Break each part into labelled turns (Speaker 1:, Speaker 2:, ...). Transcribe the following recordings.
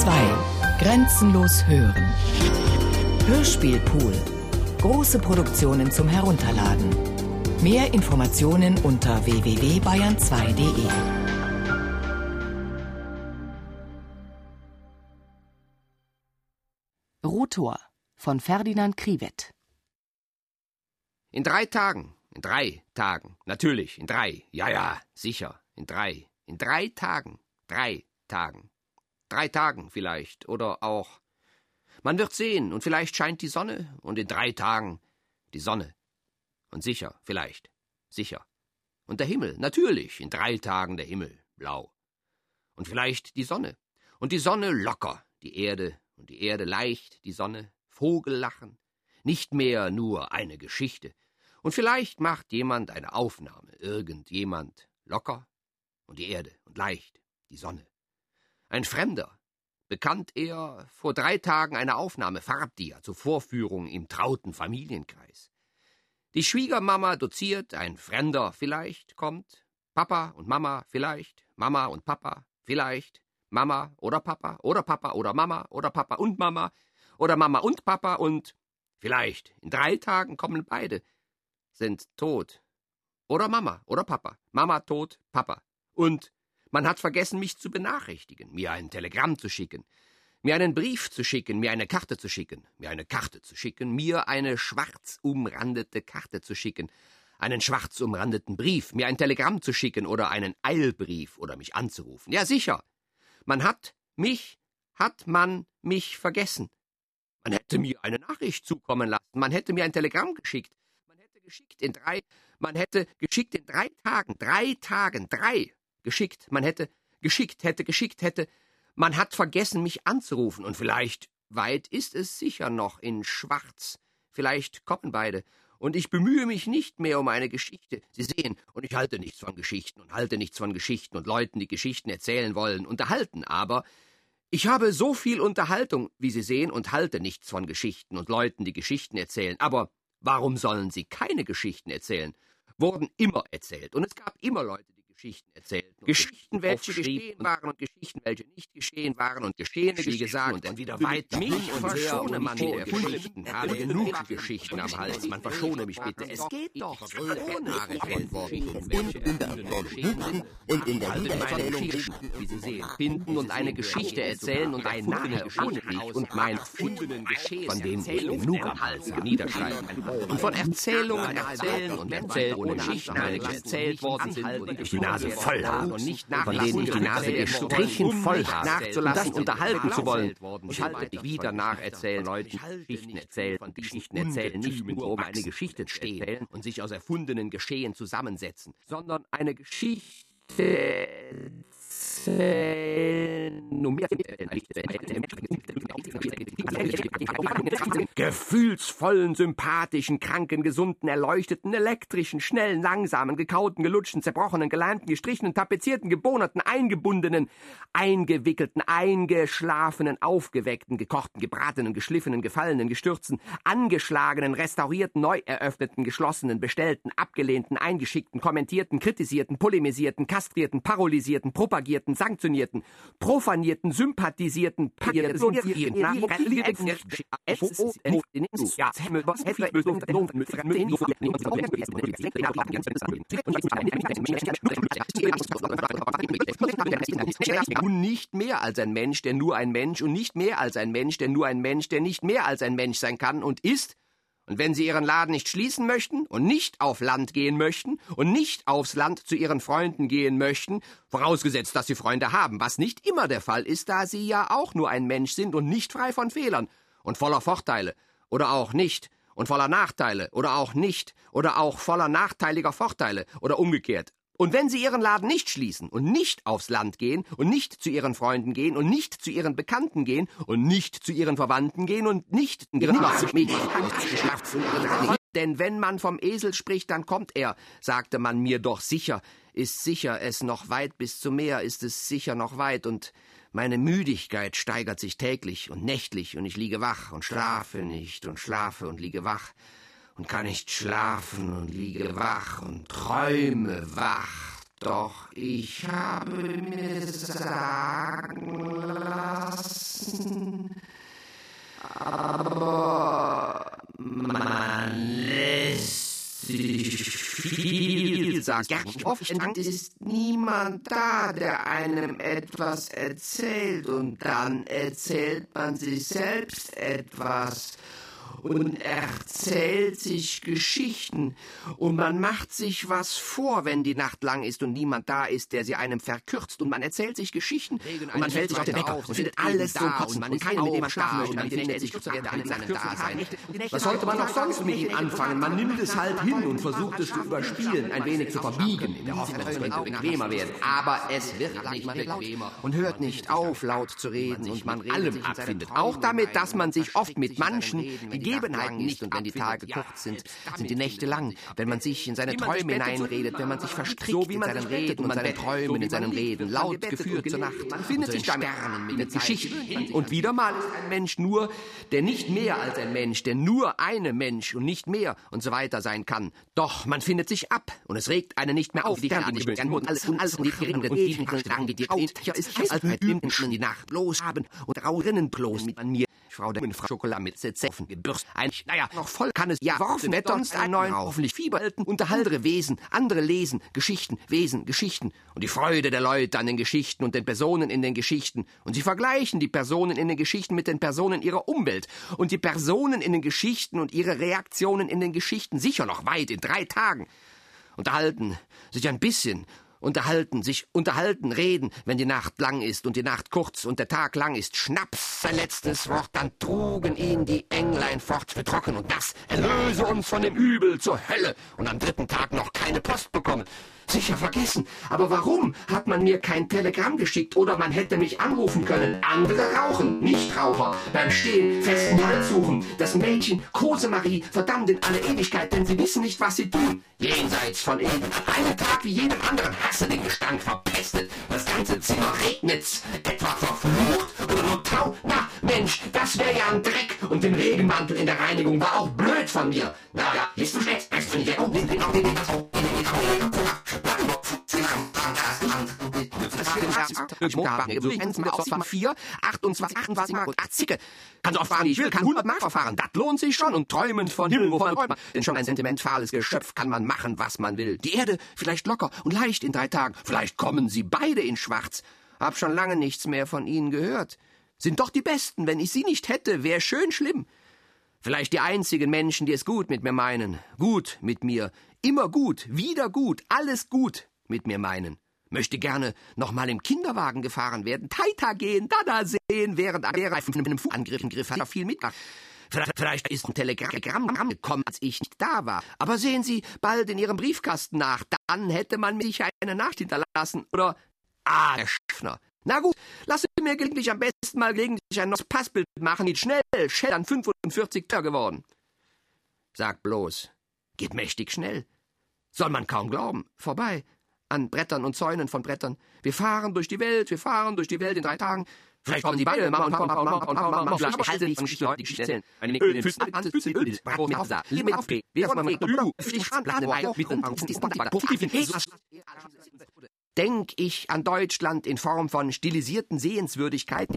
Speaker 1: 2. Grenzenlos hören. Hörspielpool. Große Produktionen zum Herunterladen. Mehr Informationen unter www.bayern2.de. Rotor von Ferdinand Kriwet.
Speaker 2: In drei Tagen, in drei Tagen, natürlich, in drei, ja, ja, sicher, in drei, in drei Tagen, drei Tagen, drei Tagen vielleicht, oder auch. Man wird sehen, und vielleicht scheint die Sonne, und in drei Tagen die Sonne. Und sicher, vielleicht, sicher. Und der Himmel, natürlich, in drei Tagen der Himmel, blau. Und vielleicht die Sonne. Und die Sonne locker, die Erde, und die Erde leicht, die Sonne, Vogellachen, nicht mehr nur eine Geschichte. Und vielleicht macht jemand eine Aufnahme, irgendjemand locker, und die Erde, und leicht, die Sonne. Ein Fremder, bekannt er vor drei Tagen eine Aufnahme Farbdia zur Vorführung im trauten Familienkreis. Die Schwiegermama doziert, ein Fremder vielleicht kommt, Papa und Mama vielleicht, Mama und Papa vielleicht, Mama oder Papa oder Papa oder Mama oder Papa und Mama oder Mama und Papa und vielleicht in drei Tagen kommen beide, sind tot. Oder Mama oder Papa, Mama tot, Papa. Und man hat vergessen, mich zu benachrichtigen, mir ein Telegramm zu schicken, mir einen Brief zu schicken, mir eine Karte zu schicken, mir eine Karte zu schicken, mir eine schwarz umrandete Karte zu schicken, einen schwarz umrandeten Brief, mir ein Telegramm zu schicken oder einen Eilbrief oder mich anzurufen. Ja, sicher. Man hat mich, hat man mich vergessen. Man hätte mir eine Nachricht zukommen lassen, man hätte mir ein Telegramm geschickt, man hätte geschickt in drei, man hätte geschickt in drei Tagen, drei Tagen, drei geschickt, man hätte geschickt, hätte geschickt, hätte, man hat vergessen, mich anzurufen, und vielleicht weit ist es sicher noch in Schwarz, vielleicht kommen beide, und ich bemühe mich nicht mehr um eine Geschichte. Sie sehen, und ich halte nichts von Geschichten und halte nichts von Geschichten und Leuten, die Geschichten erzählen wollen, unterhalten, aber ich habe so viel Unterhaltung, wie Sie sehen, und halte nichts von Geschichten und Leuten, die Geschichten erzählen, aber warum sollen sie keine Geschichten erzählen? Wurden immer erzählt, und es gab immer Leute, Geschichten erzählten. Geschichten, welche geschehen waren und Geschichten, welche nicht geschehen waren und geschehene wie gesagt und wieder weit mich verschone man der Geschichten, habe genug Geschichten am Hals, man verschone mich bitte. Es geht doch und in der Wiedererzählung, wie Sie sehen, finden und eine Geschichte erzählen und ein Name und mein von dem ich genug am Hals niederschreiben. Und von Erzählungen erzählen und erzählen ohne Geschichten, welche erzählt worden sind und Nase voll. habe und nicht von denen ich die Nase gestrichen voll habe, nachzulassen, unterhalten zu wollen. Ich halte dich wieder nacherzählen, Leuten Geschichten erzählen, von Geschichten erzählen, nicht nur um eine Geschichte zu erzählen und sich aus erfundenen Geschehen zusammensetzen, sondern eine Geschichte Gefühlsvollen, sympathischen, kranken, gesunden, erleuchteten, elektrischen, schnellen, langsamen, gekauten, gelutschten, zerbrochenen, gelernten, gestrichenen, tapezierten, gebonerten, eingebundenen, eingewickelten, eingeschlafenen, aufgeweckten, gekochten, gebratenen, geschliffenen, gefallenen, gestürzten, angeschlagenen, restaurierten, neu eröffneten, geschlossenen, bestellten, abgelehnten, eingeschickten, kommentierten, kritisierten, polemisierten, kastrierten, paralysierten, propagierten, sanktionierten, profanierten, sympathisierten, und nicht mehr als ein Mensch, der nur ein Mensch und nicht mehr als ein Mensch, der nur ein Mensch, der nicht mehr als ein Mensch sein kann und ist, und wenn Sie Ihren Laden nicht schließen möchten und nicht auf Land gehen möchten und nicht aufs Land zu Ihren Freunden gehen möchten, vorausgesetzt, dass Sie Freunde haben, was nicht immer der Fall ist, da Sie ja auch nur ein Mensch sind und nicht frei von Fehlern und voller Vorteile oder auch nicht und voller Nachteile oder auch nicht oder auch voller nachteiliger Vorteile oder umgekehrt. Und wenn Sie Ihren Laden nicht schließen und nicht aufs Land gehen und nicht zu Ihren Freunden gehen und nicht zu Ihren Bekannten gehen und nicht zu Ihren Verwandten gehen und nicht Ihren denn wenn man vom Esel spricht, dann kommt er, sagte man mir doch sicher, ist sicher es noch weit bis zum Meer, ist es sicher noch weit, und meine Müdigkeit steigert sich täglich und nächtlich, und ich liege wach und schlafe nicht und schlafe und liege wach und kann nicht schlafen und liege wach und träume wach. Doch ich habe mir sagen lassen, aber man lässt sich viel sagen. Oft ist niemand da, der einem etwas erzählt und dann erzählt man sich selbst etwas und erzählt sich Geschichten und man macht sich was vor, wenn die Nacht lang ist und niemand da ist, der sie einem verkürzt und man erzählt sich Geschichten und man fällt sich auf den Wecker und findet alles so kotzen und keiner mit dem man schlafen möchte, man findet sich kürzer werden an seinem Dasein. Was sollte man auch sonst mit ihm anfangen? Man nimmt es halt hin und versucht es zu überspielen, ein wenig zu verbiegen, in der Hoffnung, es könnte bequemer werden. Aber es wird nicht bequemer und hört nicht auf, laut zu reden und man allem abfindet. Auch damit, dass man sich oft mit manchen gegeben Begebenheiten nicht und wenn die Tage kurz sind, sind die Nächte lang. Wenn man sich in seine Träume hineinredet, wenn man sich verstrickt so wie man in seinen Reden und seinen Träumen, in seinen Reden, laut geführt zur Nacht. Man findet sich damit mit Geschichten. Und wieder mal ist ein Mensch nur, der nicht mehr als ein Mensch, der nur eine Mensch und nicht mehr und so weiter sein kann. Doch man findet sich ab und es regt einen nicht mehr auf. Die kann nicht mehr und alles und alles und die geringen und die Strang, die die ist als die Nacht bloß haben und raurinnen bloß mit mir Frau der Frau Schokolade mit Zeffen gebürst. Ein, naja, noch voll kann es ja worfen, wird sonst einen neuen, hoffentlich fieberhalten, unterhaltere Wesen, andere lesen, Geschichten, Wesen, Geschichten. Und die Freude der Leute an den Geschichten und den Personen in den Geschichten. Und sie vergleichen die Personen in den Geschichten mit den Personen ihrer Umwelt. Und die Personen in den Geschichten und ihre Reaktionen in den Geschichten sicher noch weit in drei Tagen. Unterhalten sich ein bisschen Unterhalten, sich unterhalten, reden, wenn die Nacht lang ist und die Nacht kurz und der Tag lang ist. Schnaps, sein letztes Wort, dann trugen ihn die Englein fort für trocken und das erlöse uns von dem Übel zur Hölle und am dritten Tag noch keine Post bekommen. Sicher vergessen. Aber warum hat man mir kein Telegramm geschickt oder man hätte mich anrufen können? Andere rauchen, Nichtraucher. Beim Stehen festen Halt suchen. Das Mädchen, Kosemarie, verdammt in alle Ewigkeit, denn sie wissen nicht, was sie tun. Jenseits von Eden. Einen Tag wie jedem anderen hasse den Gestank verpestet. Das ganze Zimmer regnet's. Etwa verflucht oder nur Tau. Na, Mensch, das wäre ja ein Dreck. Und den Regenmantel in der Reinigung war auch blöd von mir. Na ja, bist du schlecht? Weißt du nicht, vier, 28, 28 Mark und Zicke. Kann so oft fahren, ich will, kann 100 Mark verfahren. Das lohnt sich schon und träumen von Himmel, wovon träumt man. Denn schon ein sentimentales Geschöpf kann man machen, was man will. Die Erde vielleicht locker und leicht in drei Tagen. Vielleicht kommen sie beide in schwarz. Hab schon lange nichts mehr von ihnen gehört. Sind doch die Besten. Wenn ich sie nicht hätte, wär schön schlimm. Vielleicht die einzigen Menschen, die es gut mit mir meinen. Gut mit mir. Immer gut. Wieder gut. Alles gut mit mir meinen. Möchte gerne noch mal im Kinderwagen gefahren werden, Taita gehen, Dada sehen, während er mit einem Angriff im Griff hat er viel mitgemacht. Vielleicht ist ein Telegramm gekommen, als ich nicht da war. Aber sehen Sie bald in Ihrem Briefkasten nach. Dann hätte man mich eine Nacht hinterlassen. Oder, ah, der Schiffner. Na gut, lasse mir gelegentlich am besten mal gelegentlich ein neues Passbild machen. Geht schnell, schnell an 45 Tag geworden. Sag bloß, geht mächtig schnell. Soll man kaum glauben. Vorbei an Brettern und Zäunen von Brettern. Wir fahren durch die Welt, wir fahren durch die Welt in drei Tagen. Vielleicht kommen die beide, Mama und Papa, Mama und Papa, Mama und Papa, halte dich von Geschichte, die Geschichte. Eine Öl, Füßen, Hand, Füßen, Öl, Bravo, mit Aufsa, Liebe, auf, P, wer von mir, du, Pflicht, Plan, Mai, mit Grund, auf, dies, Denk ich an Deutschland in Form von stilisierten Sehenswürdigkeiten.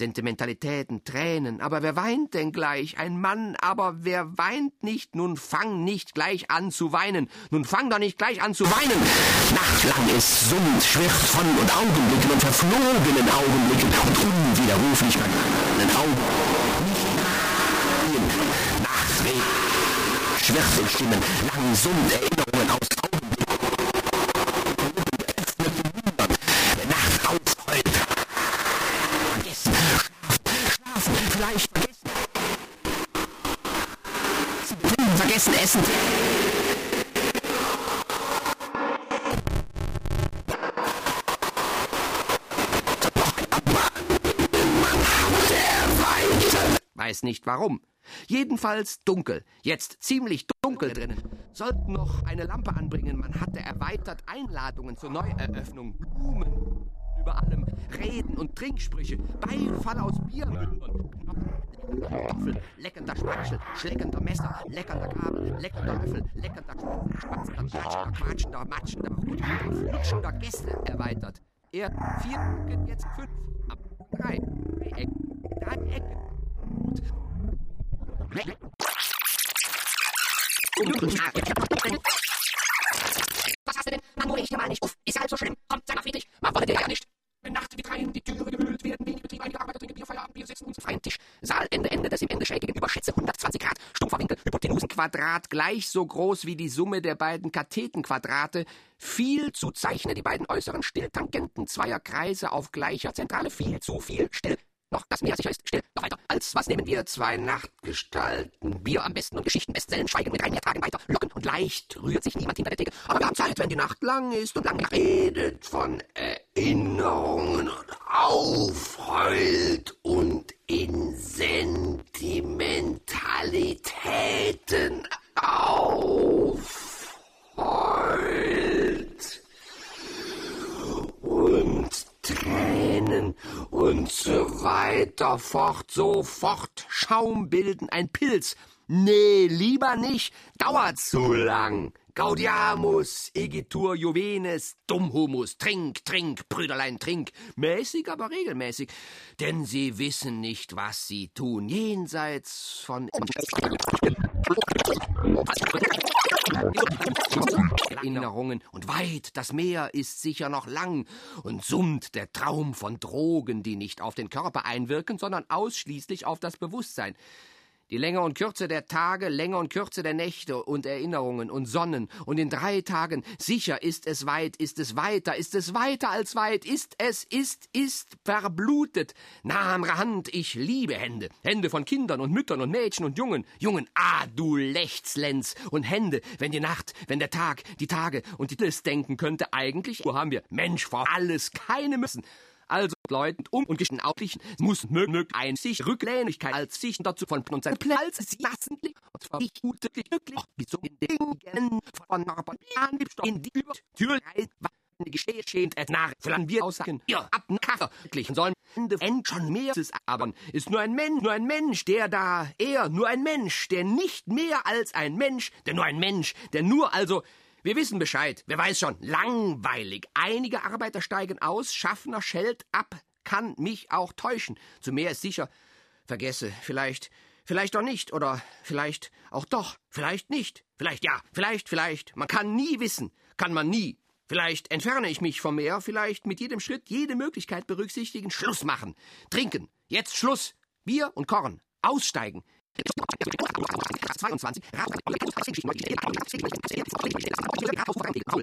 Speaker 2: Sentimentalitäten, Tränen. Aber wer weint denn gleich? Ein Mann, aber wer weint nicht? Nun fang nicht gleich an zu weinen. Nun fang doch nicht gleich an zu weinen. Nachtlang ist Sund, schwirrt von und Augenblicken und verflogenen Augenblicken und unwiderruflich vergangenen Augen. Nicht Nachreden, schwirrt in Stimmen, lang Sund, Erinnerungen aus vergessen essen. Weiß nicht warum. Jedenfalls dunkel. Jetzt ziemlich dunkel drinnen. Sollten noch eine Lampe anbringen. Man hatte erweitert Einladungen zur Neueröffnung. Blumen. über allem, Reden und Trinksprüche, Beifall aus Biermündern. Apfel, leckender Speichel, schleckender Messer, leckernder Kabel, leckender Löffel, leckender schwatzender, klatschender, quatschender, matschender, rutschender, flutschender Gäste erweitert. Er vier, jetzt fünf, ab drei, Dreieck, Dreieck.
Speaker 3: Was
Speaker 2: Quadrat gleich so groß wie die Summe der beiden Kathetenquadrate. Viel zu zeichne die beiden äußeren Stilltangenten zweier Kreise auf gleicher Zentrale. Viel zu viel still. Noch das mehr sicher ist, still, noch weiter. Als was nehmen wir zwei Nachtgestalten? Bier am besten und Geschichten Bestsellen, schweigen mit drei mehr Tagen weiter. Locken und leicht rührt sich niemand hinter der Theke. Aber wir haben Zeit, wenn die Nacht lang ist und lang redet von Erinnerungen und aufheult und in Sentimentalitäten aufheult und Tränen und so weiter fort, so fort. Schaum bilden, ein Pilz. Nee, lieber nicht, dauert zu lang. Gaudiamus, Egitur Juvenes, Dummhumus, trink, trink, Brüderlein, trink, mäßig, aber regelmäßig, denn sie wissen nicht, was sie tun, jenseits von Erinnerungen und weit, das Meer ist sicher noch lang und summt der Traum von Drogen, die nicht auf den Körper einwirken, sondern ausschließlich auf das Bewusstsein. Die Länge und Kürze der Tage, Länge und Kürze der Nächte und Erinnerungen und Sonnen. Und in drei Tagen, sicher ist es weit, ist es weiter, ist es weiter als weit, ist es, ist, ist verblutet. Nah am Hand, ich liebe Hände. Hände von Kindern und Müttern und Mädchen und Jungen. Jungen, ah, du Lechtslenz. Und Hände, wenn die Nacht, wenn der Tag, die Tage und die List denken könnte, eigentlich, wo haben wir Mensch vor alles, keine müssen Leuten um und geschnaublichen muss mög ein sich Rücklänigkeit als sich dazu von sein Platz sie. lassen und zwar ich gute glücklich wie so in Dingen von Narbon in die über Tür Gestehe schämt et nach, flan wir aussagen, ihr ab Kaffee, wirklich, sollen Ende end schon mehr ist, aber ist nur ein Mensch, nur ein Mensch, der da, er, nur ein Mensch, der nicht mehr als ein Mensch, der nur ein Mensch, der nur also, wir wissen Bescheid. Wer weiß schon. Langweilig. Einige Arbeiter steigen aus, Schaffner schellt ab. Kann mich auch täuschen. Zu mehr ist sicher. Vergesse. Vielleicht, vielleicht doch nicht. Oder vielleicht auch doch. Vielleicht nicht. Vielleicht ja. Vielleicht, vielleicht. Man kann nie wissen. Kann man nie. Vielleicht entferne ich mich vom Meer. Vielleicht mit jedem Schritt jede Möglichkeit berücksichtigen. Schluss machen. Trinken. Jetzt Schluss. Bier und Korn. Aussteigen. 22.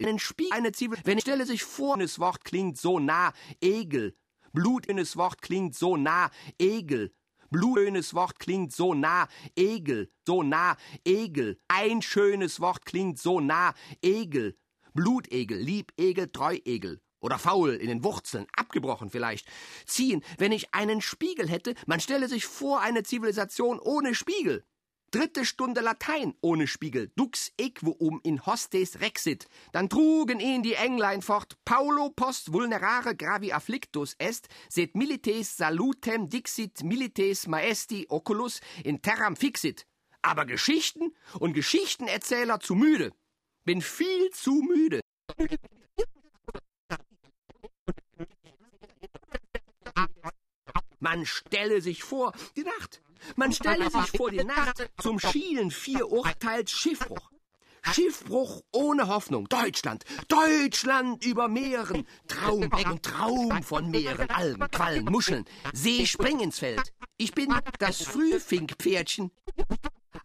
Speaker 2: Einen Spiel, eine Zwiebel. Wenn ich stelle sich vor, das Wort klingt so nah, Egel. Blutönes Wort klingt so nah, Egel. Blutönes Wort klingt so nah, Egel, so nah, Egel. Ein schönes Wort klingt so nah, Egel. Blutegel, Liebegel, Treuegel. Oder faul in den Wurzeln, abgebrochen vielleicht. Ziehen, wenn ich einen Spiegel hätte, man stelle sich vor eine Zivilisation ohne Spiegel. Dritte Stunde Latein ohne Spiegel, dux equum in hostes rexit. Dann trugen ihn die Englein fort, Paulo post vulnerare gravi afflictus est, sed milites salutem dixit milites maesti oculus in terram fixit. Aber Geschichten und Geschichtenerzähler zu müde. Bin viel zu müde. Man stelle sich vor, die Nacht. Man stelle sich vor die Nacht zum Schielen vier Urteils Schiffbruch. Schiffbruch ohne Hoffnung. Deutschland, Deutschland über Meeren. Traum und Traum von Meeren, Algen, Quallen, Muscheln. See spring ins Feld. Ich bin das Frühfinkpferdchen.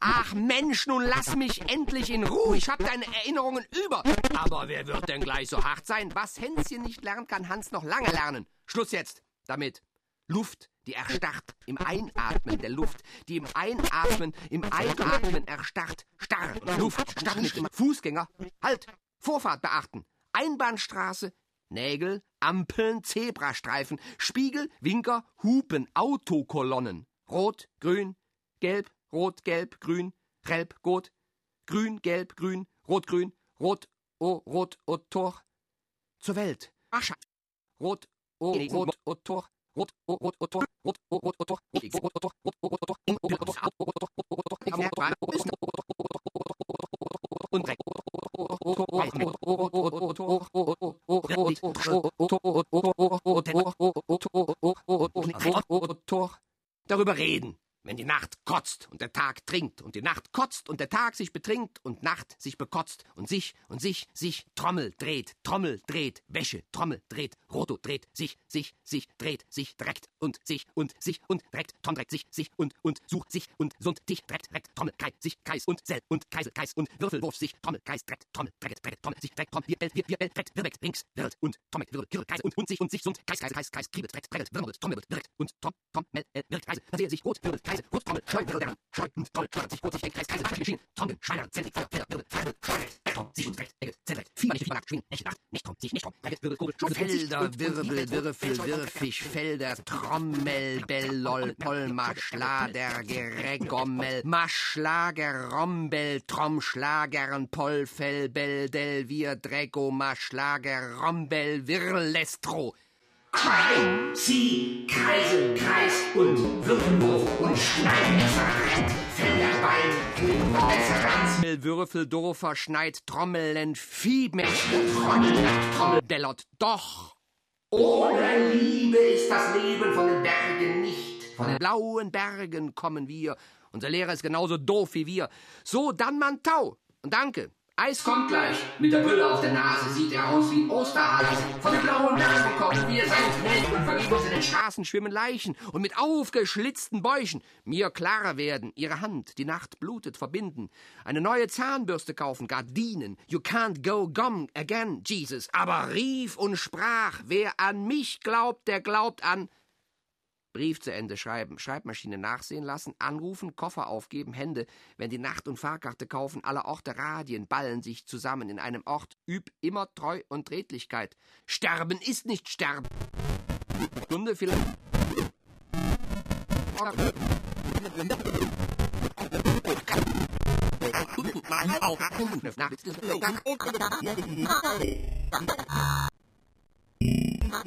Speaker 2: Ach Mensch, nun lass mich endlich in Ruhe. Ich hab deine Erinnerungen über. Aber wer wird denn gleich so hart sein? Was Hänschen nicht lernt, kann Hans noch lange lernen. Schluss jetzt damit. Luft, die erstarrt im Einatmen der Luft, die im Einatmen, im Einatmen erstarrt, starr, Luft, starr mit dem Fußgänger, halt, Vorfahrt beachten, Einbahnstraße, Nägel, Ampeln, Zebrastreifen, Spiegel, Winker, Hupen, Autokolonnen, Rot, Grün, Gelb, Rot, Gelb, Grün, Gelb, Rot, Grün, Gelb, Grün, Rot, Grün, Rot, O, Rot, O, Tor, zur Welt, Asche, Rot, o rot o tor rot rot rot rot rot rot tor rot o rot o tor in o rot wenn die Nacht kotzt und der Tag trinkt und die Nacht kotzt und der Tag sich betrinkt und Nacht sich bekotzt und sich und sich, sich Trommel dreht, Trommel dreht, Wäsche, Trommel dreht, Roto dreht, sich, sich, sich dreht, sich dreckt und sich und sich und dreckt, Tom dreckt sich, sich und und such sich und sund dich dreckt, dreckt, Trommel, Kreis, sich, Kreis und Sell und Kreisel, Kreis und Würfelwurf sich, Trommel, Kreis, dreckt, Trommel, dreckt, dreckt, Trommel, sich, dreckt, Trommel, wir, wir, wir, dreckt, wirbelt, links, wirbelt und Trommel, wirbelt, Kirre, Kreis und und sich und sich sund, Kreis, Kreis, Kreis, Kreis, kriebelt, dreckt, dreckt, wirbelt, Trommel, wirkt und Tom, Tom, Mel, wirkt, Kreise, versehe sich, rot, wirbelt, Kreise, rot, Trommel, scheu, Wirbel, Scheu und Toll, Scheu, sich, rot, sich, Kreis, Kreise, Maschinen, Trommel, Schreiner, Zentrik, Feuer, Wirbel, Wirbel, Scheu, Tom, sich und rechts, Ecke, Zentrik, Fieber, nicht, Fieber, Nacht, Schwingen, Nächte, Nacht, nicht Tom, sich, nicht Tom, Dreieck, Wirbel, Kurbel, Schubel, Felder, Wirbel, Würfel, Wirfisch, Felder, Trommel, Bellol, Polma, Schlader, Geregommel, Maschlager, Rombel, Trommschlagern, Polfell, Bell, Delvir, Drego, Maschlager, Rombel, Wirlestro,
Speaker 3: Kreis, Sie, Kreisel, Kreis und Würfelwurf und Schneidmesser, Felderbein, Messerrand,
Speaker 2: Würfel, Dorfer, Schneid, Trommelen, Fiebmen, Trommel, Trommel, Bellot, doch.
Speaker 3: Ohne Liebe ist das Leben von den Bergen nicht.
Speaker 2: Von den blauen Bergen kommen wir. Unser Lehrer ist genauso doof wie wir. So, dann man Tau. Und danke. Eis kommt gleich.
Speaker 3: Mit der Brille auf der Nase sieht er aus wie ein Osterhase. Von den blauen Bergen kommen wir, seid schnell und verlieben uns in den
Speaker 2: Straßen schwimmen Leichen und mit aufgeschlitzten Bäuchen mir klarer werden, ihre Hand, die Nacht blutet, verbinden, eine neue Zahnbürste kaufen, Gardinen, you can't go gum again, Jesus, aber rief und sprach, wer an mich glaubt, der glaubt an Brief zu Ende schreiben, Schreibmaschine nachsehen lassen, anrufen, Koffer aufgeben, Hände, wenn die Nacht- und Fahrkarte kaufen, aller Orte Radien ballen sich zusammen in einem Ort, üb immer Treu und Redlichkeit. Sterben ist nicht sterben. Stunde vielleicht. Auf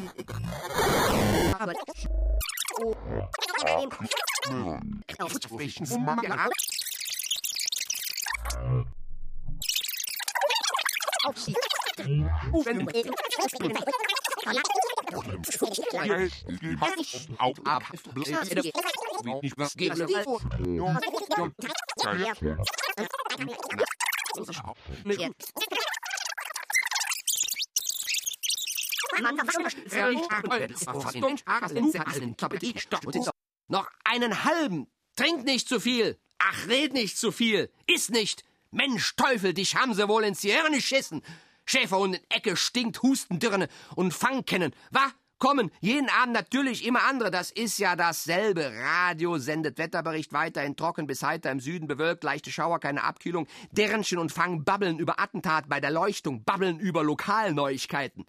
Speaker 2: Noch einen halben. Trink nicht zu viel. Ach, red nicht zu viel. Iss nicht. Mensch, Teufel, dich haben sie wohl ins Gehirn geschissen. Schäferhund in Ecke stinkt, Hustendirne und Fangkennen. Wa? Kommen, jeden Abend natürlich immer andere, das ist ja dasselbe. Radio sendet Wetterbericht weiterhin trocken bis heiter im Süden bewölkt, leichte Schauer, keine Abkühlung. Dernchen und Fang babbeln über Attentat bei der Leuchtung, babbeln über Lokalneuigkeiten.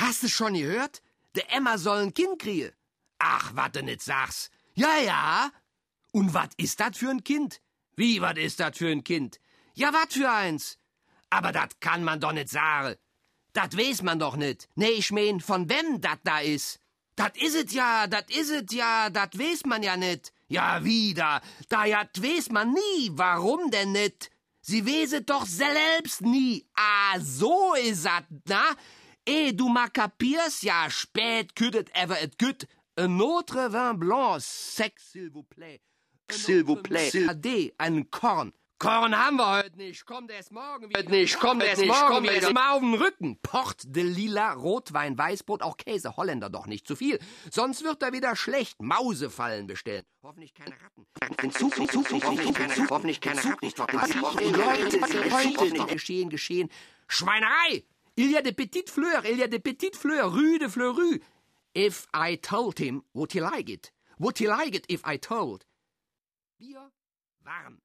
Speaker 2: Hast du schon gehört? Der Emma soll ein Kind kriegen. Ach, wat du nit sagst. Ja, ja. Und wat ist dat für ein Kind? Wie, wat ist dat für ein Kind? Ja, wat für eins? Aber dat kann man doch nit sagen. Dat weiß man doch nit. Nee, ich mein, von wem dat da is. Dat is it ja, dat is it ja, dat weiß man ja nit. Ja, wieder. Da ja, weiß man nie. Warum denn nit? Sie weiß doch selbst nie. Ah, so is dat, na? Eh, du ma kapierst ja, spät küdet ever et güt. Un autre vin blanc, sec, s'il vous plaît.
Speaker 3: S'il vous plaît.
Speaker 2: Ade, ein Korn. Korn haben wir heute nicht. Kommt erst morgen wieder.
Speaker 3: Heute nicht, kommt
Speaker 2: Heute
Speaker 3: erst morgen
Speaker 2: kommt
Speaker 3: wieder.
Speaker 2: mal auf den Rücken. Port de Lila, Rotwein, Weißbrot, auch Käse, Holländer doch nicht zu viel. Sonst wird er wieder schlecht. Mausefallen bestellen. Hoffentlich keine Ratten.
Speaker 3: Zug, Zug, Zug, Zug, Zug, Zug, hoffentlich keine Ratten. Nicht
Speaker 2: Heute geschehen, geschehen. Schweinerei! Il y a des petites fleurs, il y a des petites fleurs, rue de Fleurus. If I told him, would he like it? Would he like it if I told? Bier, warm.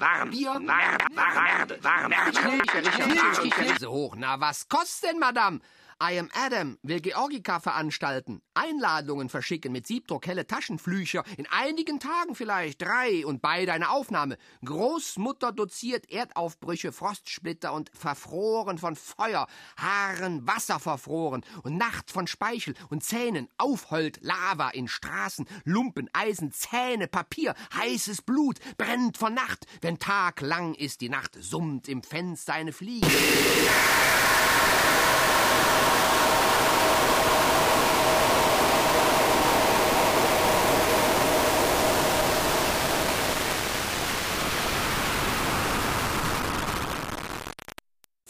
Speaker 3: Warm,
Speaker 2: Bier,
Speaker 3: warm, warm, warm, warm,
Speaker 2: Käse hoch. Na, was kostet denn, Madame? I am Adam will Georgika veranstalten, Einladungen verschicken mit Siebdruck, helle Taschenflücher, in einigen Tagen vielleicht drei und beide eine Aufnahme. Großmutter doziert Erdaufbrüche, Frostsplitter und verfroren von Feuer, Haaren Wasser verfroren und Nacht von Speichel und Zähnen, aufheult Lava in Straßen, Lumpen, Eisen, Zähne, Papier, heißes Blut, brennt von Nacht, wenn Tag lang ist, die Nacht summt im Fenster eine Fliege.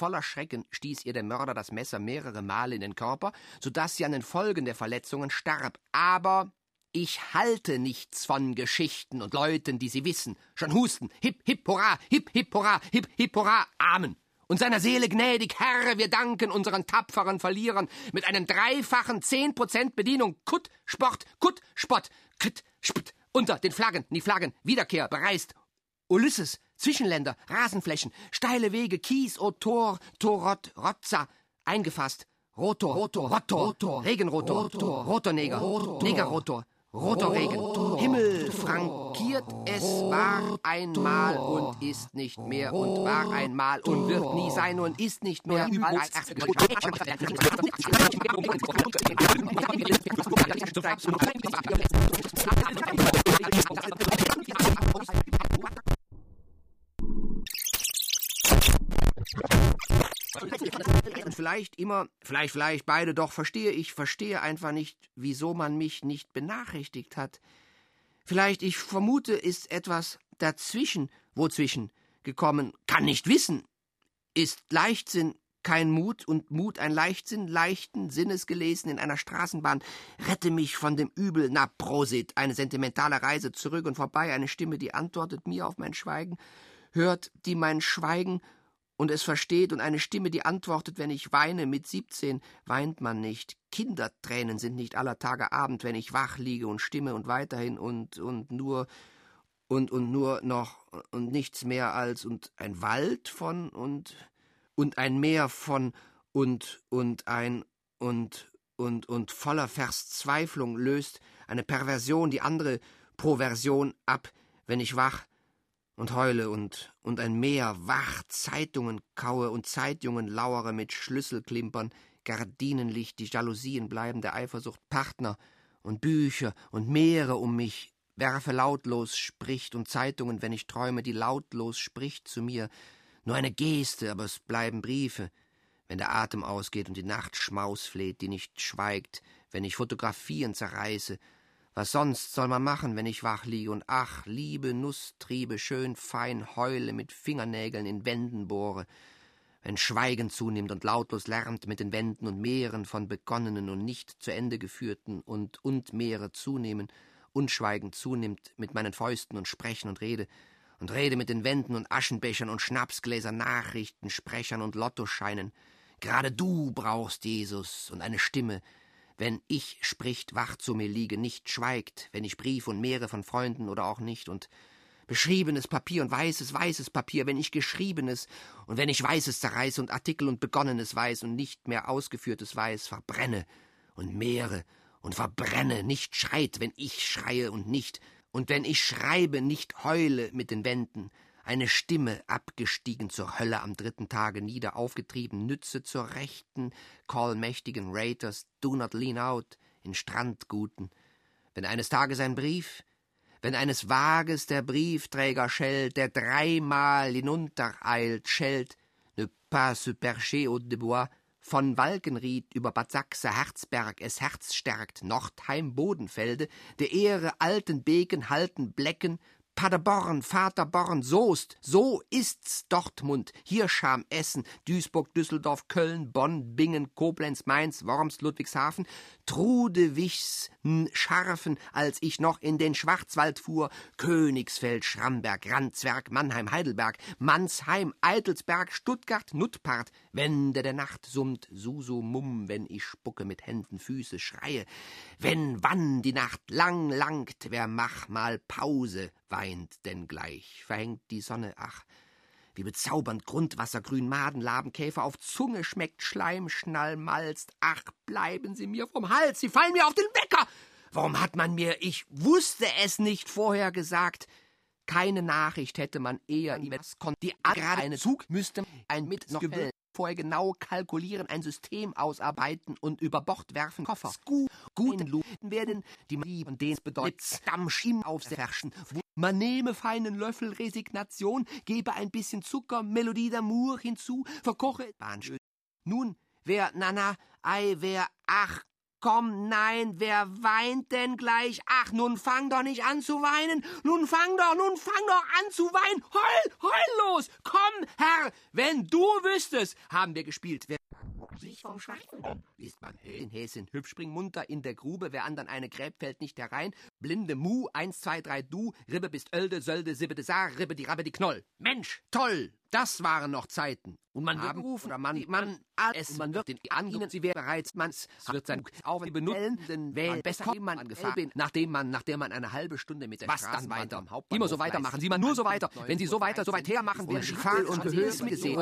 Speaker 2: Voller Schrecken stieß ihr der Mörder das Messer mehrere Male in den Körper, so dass sie an den Folgen der Verletzungen starb. Aber ich halte nichts von Geschichten und Leuten, die sie wissen. Schon husten. Hip, hip, hurra, hip, hip, hurra, hip, hip, hurra, Amen. Und seiner Seele gnädig, Herr, wir danken unseren tapferen Verlierern. Mit einem dreifachen zehn Prozent Bedienung. Kutt, Sport, Kutt, Spott, Krit, Sptt. Unter den Flaggen, die Flaggen, Wiederkehr, bereist. Ulysses, Zwischenländer, Rasenflächen, steile Wege, Kies, O Tor, Torot, Rotza, eingefasst. Rotor, Rotor, Rotor, Rotor. Regenrotor, Rotor, Rotorneger, Rotor, Negerrotor, Rotorregen. Himmel frankiert, es war einmal und ist nicht mehr und war einmal und wird nie sein und ist nicht mehr überall. Vielleicht immer, vielleicht, vielleicht beide, doch verstehe ich, verstehe einfach nicht, wieso man mich nicht benachrichtigt hat. Vielleicht, ich vermute, ist etwas dazwischen, wozwischen gekommen, kann nicht wissen. Ist Leichtsinn kein Mut und Mut ein Leichtsinn, leichten Sinnes gelesen in einer Straßenbahn. Rette mich von dem Übel, na Prosit, eine sentimentale Reise zurück und vorbei, eine Stimme, die antwortet mir auf mein Schweigen, hört, die mein Schweigen und es versteht und eine Stimme, die antwortet, wenn ich weine, mit siebzehn weint man nicht. Kindertränen sind nicht aller Tage Abend, wenn ich wach liege und stimme und weiterhin und, und nur und, und nur noch und nichts mehr als und ein Wald von und und ein Meer von und und ein und und und voller Verzweiflung löst eine Perversion die andere Proversion ab, wenn ich wach und heule und, und ein Meer wach, Zeitungen kaue und Zeitjungen lauere mit Schlüsselklimpern, Gardinenlicht, die Jalousien bleiben der Eifersucht Partner und Bücher und Meere um mich, werfe lautlos spricht und Zeitungen, wenn ich träume, die lautlos spricht zu mir, nur eine Geste, aber es bleiben Briefe, wenn der Atem ausgeht und die Nacht Schmaus fleht, die nicht schweigt, wenn ich Fotografien zerreiße was sonst soll man machen, wenn ich wach liege und ach, liebe Nusstriebe, schön fein heule, mit Fingernägeln in Wänden bohre, wenn Schweigen zunimmt und lautlos lärmt mit den Wänden und Meeren von begonnenen und nicht zu Ende geführten und und Meere zunehmen, und Schweigen zunimmt mit meinen Fäusten und Sprechen und Rede, und rede mit den Wänden und Aschenbechern und Schnapsgläser, Nachrichten, Sprechern und Lottoscheinen. Gerade du brauchst Jesus und eine Stimme, wenn ich spricht, wach zu mir liege, nicht schweigt, wenn ich Brief und Meere von Freunden oder auch nicht. Und beschriebenes Papier und weißes, weißes Papier, wenn ich geschriebenes und wenn ich weißes zerreiße und Artikel und begonnenes weiß und nicht mehr ausgeführtes weiß, verbrenne und mehre und verbrenne, nicht schreit, wenn ich schreie und nicht, und wenn ich schreibe, nicht heule mit den Wänden, eine Stimme, abgestiegen zur Hölle am dritten Tage nieder, aufgetrieben, Nütze zur Rechten, call mächtigen Raiders, do not lean out, in Strandguten. Wenn eines Tages ein Brief, wenn eines Wages der Briefträger schellt, der dreimal hinuntereilt, schellt, ne pas se percher au de bois, von Walkenried über Bad Sachse, Herzberg es Herz stärkt, Nordheim, Bodenfelde, der Ehre alten Beken halten Blecken, Paderborn, Vaterborn, Soest, so ist's Dortmund, Hirscham, Essen, Duisburg, Düsseldorf, Köln, Bonn, Bingen, Koblenz, Mainz, Worms, Ludwigshafen, Trude wich's Scharfen, als ich noch in den Schwarzwald fuhr, Königsfeld, Schramberg, Randzwerg, Mannheim, Heidelberg, Mansheim, Eitelsberg, Stuttgart, Nuttpart, Wände der Nacht summt, Susu Mumm, wenn ich spucke mit Händen, Füße, schreie, wenn wann die Nacht lang langt, wer mach mal Pause, weint denn gleich, verhängt die Sonne, ach, wie bezaubernd Grundwassergrün Madenlabenkäfer auf Zunge schmeckt, Schleim, Schnall, malzt. Ach, bleiben Sie mir vom Hals, Sie fallen mir auf den Wecker! Warum hat man mir, ich wusste es nicht vorher gesagt? Keine Nachricht hätte man eher ihm es konnte. Die gerade eine Zug müsste ein mit noch vorher genau kalkulieren, ein System ausarbeiten und über Bord werfen, Koffer, Sku, guten Luten werden, die man und den bedeutet Stammschim aufherrschen. Man nehme feinen Löffel Resignation, gebe ein bisschen Zucker, Melodie d'amour hinzu, verkoche Bahnschön. Nun, wer, na na, ei, wer, ach, Komm, nein, wer weint denn gleich? Ach, nun fang doch nicht an zu weinen. Nun fang doch, nun fang doch an zu weinen. Heul, heul los. Komm, Herr, wenn du wüsstest, haben wir gespielt. Wer sich vom Schwarzen liest man in Häschen hübsch munter in der Grube, wer andern eine gräbt, fällt nicht herein. Blinde Mu, eins, zwei, drei, du, Ribbe bist Ölde, Sölde, Sibbe de Saar, Ribbe die Rabbe die Knoll. Mensch, toll, das waren noch Zeiten. Und man wird gerufen, oder man, man, es, man wird den angehen, sie wäre bereits, man wird sein auf die benutzenden Wählen besser, man angefallen nachdem man, nachdem man eine halbe Stunde mit der Was dann weiter? Immer so weitermachen, Sie man nur so weiter. Wenn Sie so weiter, so weit hermachen, werden Sie Pfahl und Gehöse gesehen,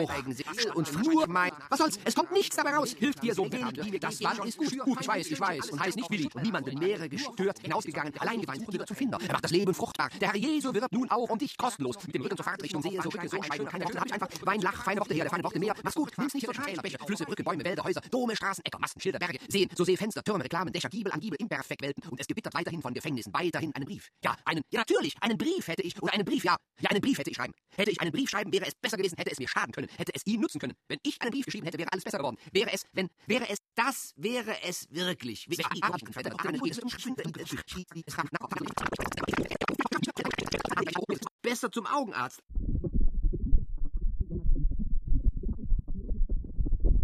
Speaker 2: und Flur, mein, was soll's, es kommt nichts dabei raus, hilft dir so wenig, das Land ist gut, gut, ich weiß, ich weiß, und heißt nicht Willi, und niemand Meere gestört, hinausgegangen, allein geweint, wieder zu finden, er macht das Leben fruchtbar, der Herr Jesu wird nun auch um dich kostenlos, mit dem Rücken zur Fahrtrichtung, sehe so Rücke, so Scheiben, keine Worte, hab ich einfach, Wein, Lach, feine Worte her, der feine Worte mehr, mach's gut, nimm's nicht so scheiße, Bäche, Flüsse, Brücke, Bäume, Wälder, Häuser, Dome, Straßen, Äcker, Masten, Schilder, Berge, Seen, so sehe Fenster, Türme, Reklamen, Dächer, Giebel an Giebel, imperfekt Welten, und es gebittert weiterhin von Gefängnissen, weiterhin einen Brief. Ja, einen, ja natürlich, einen Brief hätte ich, oder einen Brief, ja, ja, einen Brief hätte ich schreiben. Hätte ich einen Brief schreiben, wäre es besser gewesen, hätte es mir schaden können, hätte es ihm nutzen können. Wenn ich einen Brief geschrieben hätte, wäre alles besser geworden. Wäre es, wenn, wäre es, das wäre es wirklich. Besser zum Augenarzt.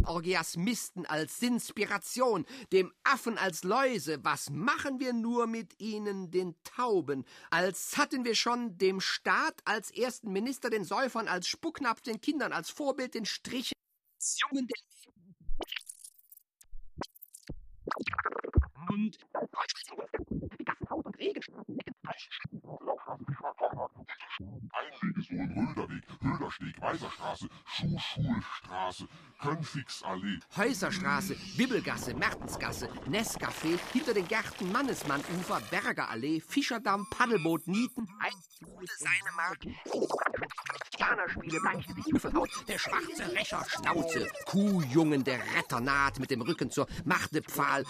Speaker 2: Orgiasmisten als Inspiration, dem Affen als Läuse, was machen wir nur mit ihnen, den Tauben? Als hatten wir schon dem Staat als ersten Minister, den Säufern als Spucknapf, den Kindern als Vorbild, den Strichen, Jungen, den und
Speaker 4: Hödersteg, Weiserstraße, Schuhschulstraße, Könfigsallee,
Speaker 2: Häuserstraße, Bibbelgasse, Mertensgasse, Nescafé, hinter den Gärten Mannesmannufer, Bergerallee, Fischerdamm, Paddelboot, Nieten, Eisbude, seine Mark, Indianerspiele, Bleichgesicht, der schwarze Rächer, Schnauze, Kuhjungen, der Retter naht mit dem Rücken zur Machtepfahl,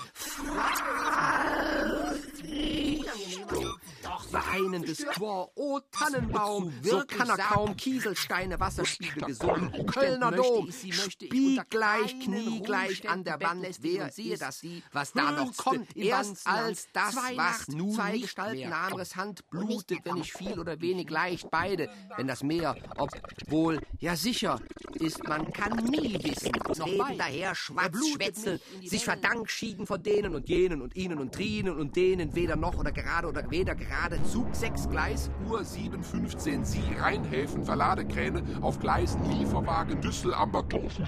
Speaker 2: Weinendes Chor, oh Tannenbaum, so kann er kaum Kieselsteine, Wasserspiegel gesungen, Kölner Dom, Spiegleich, kniegleich an der Wand, wer sehe das, was da noch kommt, erst als das, was nun zwei Gestalten, anderes Hand blutet, wenn ich viel oder wenig leicht, beide, wenn das Meer, obwohl, ja sicher, ist, man kann nie wissen, reden daher, schwarz, schwätzeln, sich verdank schieden von denen und jenen und ihnen und trinen und denen, weder noch oder gerade oder weder gerade, Zug 6 Gleis,
Speaker 4: Uhr 7.15 Sie, Rheinhäfen, Verladekräne, auf Gleisen, Lieferwagen, Düssel, Ambertorfen,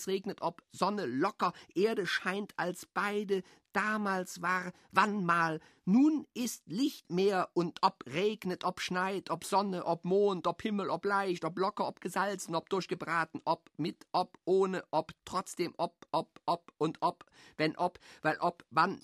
Speaker 2: wenn's regnet, ob Sonne locker, Erde scheint als beide, damals war, wann mal, nun ist Licht mehr, und ob regnet, ob schneit, ob Sonne, ob Mond, ob Himmel, ob leicht, ob locker, ob gesalzen, ob durchgebraten, ob mit, ob ohne, ob trotzdem, ob, ob, ob und ob, wenn ob, weil ob, wann.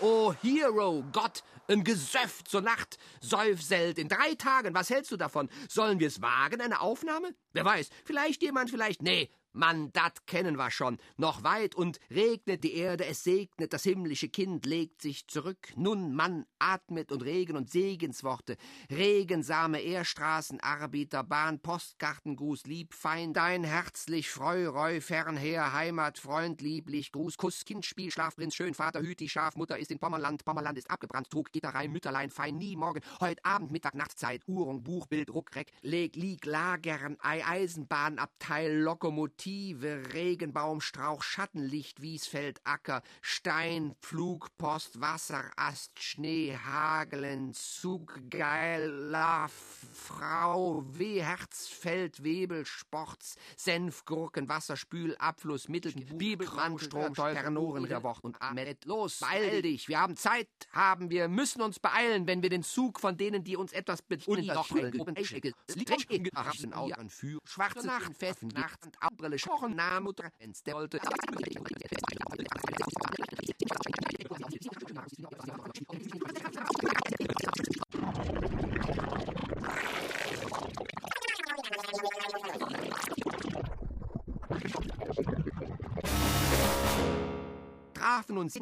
Speaker 2: Oh, Hero, Gott, ein Gesöff zur Nacht, Seufselt in drei Tagen, was hältst du davon? Sollen wir's wagen, eine Aufnahme? Wer weiß, vielleicht jemand, vielleicht, nee, Mann, dat kennen wir schon. Noch weit und regnet die Erde, es segnet, das himmlische Kind legt sich zurück. Nun, Mann, atmet und Regen und Segensworte. Regensame Ehrstraßen, Arbeiter, Bahn, Postkartengruß, lieb, fein, dein herzlich, Freu, Reu, fernher, Heimat, Freund, lieblich, Gruß, Kuss, Kind, Spiel, Schlafprinz, schön, Vater, hüt die Schaf, Mutter ist in Pommerland, Pommerland ist abgebrannt, Trug, Gitterei, Mütterlein, fein, nie, morgen, heut Abend, Mittag, Nachtzeit, Uhrung, Buchbild, Ruckreck, leg, lieg, Lagern, Ei, Eisenbahnabteil, Lokomotiv, Lokomotive, Regenbaumstrauch, Schattenlicht, Wiesfeld, Acker, Stein, Pflug, Post, Wasser, Ast, Schnee, Hagelen, Zug, Geiler, Frau, Weh, Herzfeld, Webel, Sports, Senf, Gurken, Wasser, Spül, Abfluss, Mittel, Bibel, Mann, Strom, Ternoren, Wort und Ahmed. Los, beeil dich, wir haben Zeit, haben wir, müssen uns beeilen, wenn wir den Zug von denen, die uns etwas bedienen, noch Augen für schwarze Nacht, festen Nacht und Abbrille, Schochen, Name, Trends, der wollte. trafen uns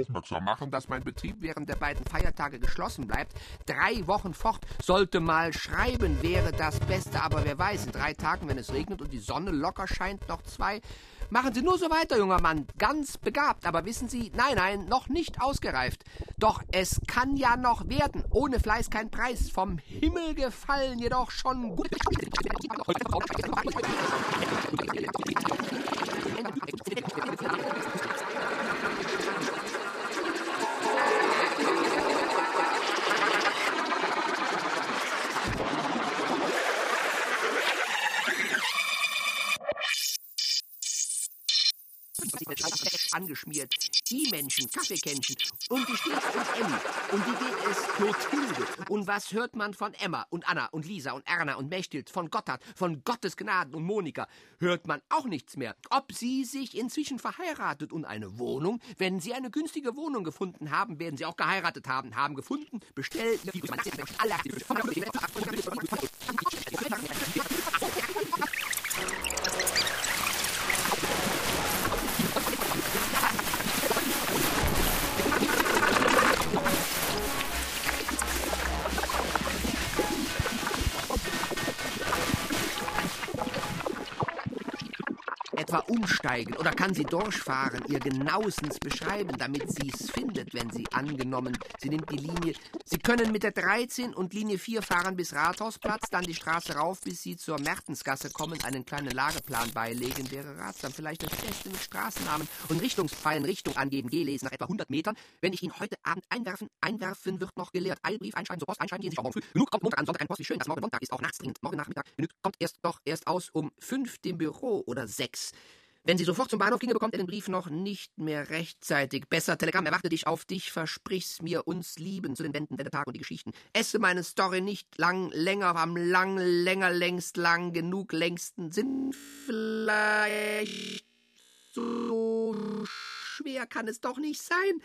Speaker 4: aufmerksam machen, dass mein Betrieb
Speaker 2: während der beiden Feiertage geschlossen bleibt. Drei Wochen fort sollte mal schreiben, wäre das Beste, aber wer weiß, in drei Tagen, wenn es regnet und die Sonne locker scheint, noch zwei. Machen Sie nur so weiter, junger Mann, ganz begabt, aber wissen Sie, nein, nein, noch nicht ausgereift. Doch es kann ja noch werden, ohne Fleiß kein Preis, vom Himmel gefallen jedoch schon gut. Menschen, Kaffeekännchen und die steht und Emmy. Und wie geht es Clotilde? Und was hört man von Emma und Anna und Lisa und Erna und Mechthild, von Gotthard, von Gottes Gnaden und Monika? Hört man auch nichts mehr. Ob sie sich inzwischen verheiratet und eine Wohnung? Wenn sie eine günstige Wohnung gefunden haben, werden sie auch geheiratet haben, haben gefunden, bestellt. Alle etwa umsteigen oder kann sie durchfahren, ihr genauestens beschreiben, damit sie es findet, wenn sie angenommen, sie nimmt die Linie. Sie können mit der 13 und Linie 4 fahren bis Rathausplatz, dann die Straße rauf, bis sie zur Mertensgasse kommen, einen kleinen Lageplan beilegen, wäre ratsam, vielleicht das Beste mit Straßennamen und Richtungspfeilen Richtung angeben, gelesen nach etwa 100 Metern. Wenn ich ihn heute Abend einwerfen, einwerfen wird noch gelehrt. Eilbrief einschreiben, zur Post einschreiben, gehen Sie auch morgen früh. Genug kommt Montag an Sonntag ein Post, wie schön, dass morgen Montag ist, auch nachts dringend. Morgen Nachmittag, genug kommt erst doch erst aus um fünf dem Büro oder sechs. Wenn sie sofort zum Bahnhof ginge, bekommt er den Brief noch nicht mehr rechtzeitig. Besser, Telegramm, erwarte dich auf dich, versprich's mir, uns lieben zu den Wänden, der Tag und die Geschichten. Esse meine Story nicht lang, länger, am lang, länger, längst, lang, genug, längsten Sinn, vielleicht so schwer kann es doch nicht sein.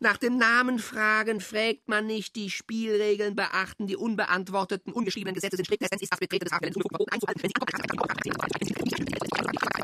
Speaker 2: Nach dem Namen fragen, fragt man nicht, die Spielregeln beachten, die unbeantworteten, ungeschriebenen Gesetze sind strikt, Essenz ist das Betreten des Hafens, einzuhalten, wenn sie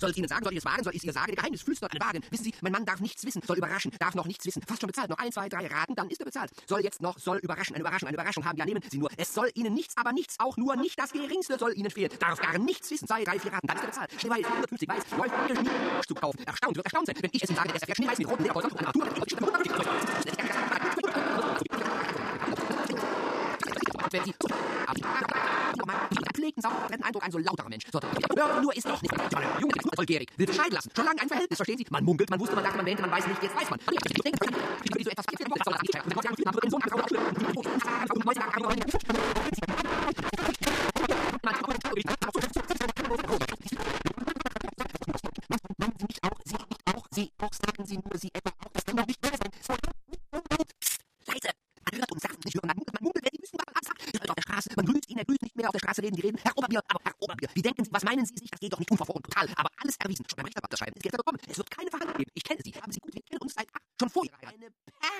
Speaker 2: Soll ich Ihnen sagen, soll ich es wagen, soll ich es ihr sagen? Geheimnis flüstert eine Wagen. Wissen Sie, mein Mann darf nichts wissen, soll überraschen, darf noch nichts wissen. Fast schon bezahlt. Noch ein, zwei, drei Raten, dann ist er bezahlt. Soll jetzt noch, soll überraschen, eine Überraschung, eine Überraschung haben. Ja, nehmen Sie nur. Es soll Ihnen nichts, aber nichts, auch nur nicht das Geringste soll Ihnen fehlen. Darf gar nichts wissen. Zwei, drei, vier Raten, dann ist er bezahlt. Schneeweiß, 150 weiß, läuft ihr nie zu kaufen. Erstaunt wird erstaunt sein, wenn ich es Ihnen sage, dass er Schneeweiß mit roten Lederhäusern und Natur wenn Sie pflegten sauren Eindruck ein so lauterer Mensch. So, nur ist doch nicht Junge, volljährig, will scheiden lassen. Schon lange ein Verhältnis, verstehen Sie? Man munkelt, man wusste, man dachte, man wähnte, man weiß nicht, jetzt weiß man. Ich wie so etwas Man, Sie auch, Sie auch, Sie auch, sagen Sie nur, Sie etwa
Speaker 3: was meinen Sie sich? Das geht doch nicht unverfroren, total, aber alles erwiesen. Schon beim Rechtsanwalt schreiben, ist gestern bekommen. Es wird keine Verhandlung geben. Ich kenne Sie, haben Sie gut, wir kennen uns seit, ach, schon vor Ihrer Heirat.
Speaker 2: Eine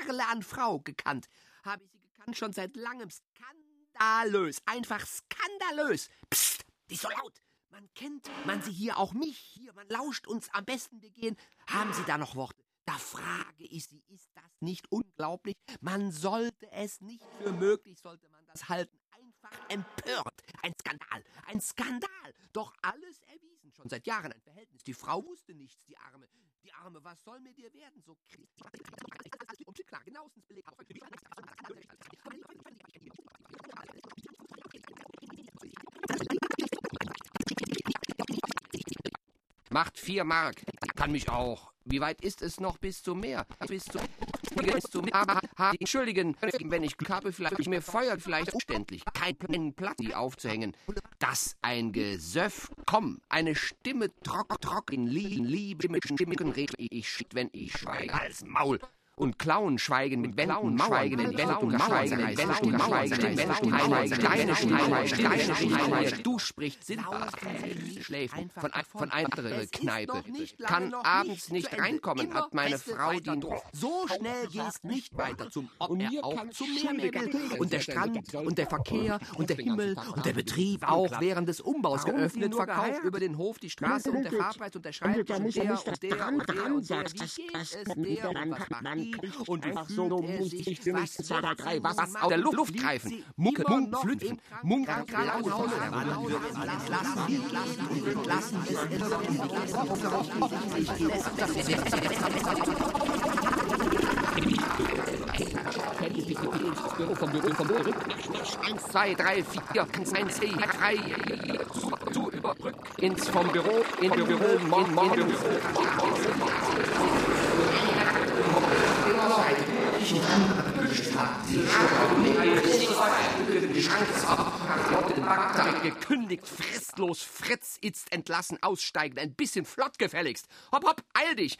Speaker 2: Perle an Frau gekannt. Habe ich sie gekannt, schon seit langem. Skandalös, einfach skandalös. Psst, die ist so laut. Man kennt man sie hier, auch mich hier, man lauscht uns am besten, wir gehen. Haben Sie da noch Worte? Da frage ich Sie, ist das nicht unglaublich? Man sollte es nicht für möglich, sollte man das halten. Einfach empört. Ein Skandal, ein Skandal. Doch alles erwiesen, schon seit Jahren ein Verhältnis. Die Frau wusste nichts, die Arme. Die Arme, was soll mir dir werden? So klar, genauestens belegt. Macht vier Mark. Kann mich auch. Wie weit ist es noch bis zum Meer? Bis zum, bis zum Meer. Entschuldigen, wenn ich habe, vielleicht mir feuert, vielleicht umständlich. Keinen Platz, die aufzuhängen. Das ein Gesöff. Komm, eine Stimme trock, trock in Lieben, Liebe, mit Stimmen rede ich, wenn ich schweige. Als Maul und Klauen schweigen mit Wänden, Mauern, mit Wänden und Schweigen, mit Wänden, Mauern, Steine, Steine, Steine, Steine, du sprichst sinnbar, schläft von, von anderer Kneipe, kann abends nicht reinkommen, hat meine Frau den So schnell gehst nicht weiter zum Ob er auch zum Meer will. Und der Strand und der Verkehr und der Himmel und der Betrieb auch während des Umbaus geöffnet, verkauft über den Hof die Straße und der Fahrpreis und der Schreibtisch und der und der und der und der, wie geht es der und was macht und einfach so muss ich mich zwei, drei, drei was aus der Luft greifen. Mucke, Munk, Flüpfen, Munk, Büro, Büro, eins, zwei, drei, vier, eins, zwei, drei, zu überbrück, ins vom Büro, in Büro, in Büro. Gekündigt, fristlos, Fritz ist entlassen, aussteigen, ein bisschen flott gefälligst. Hopp, hopp, eil dich!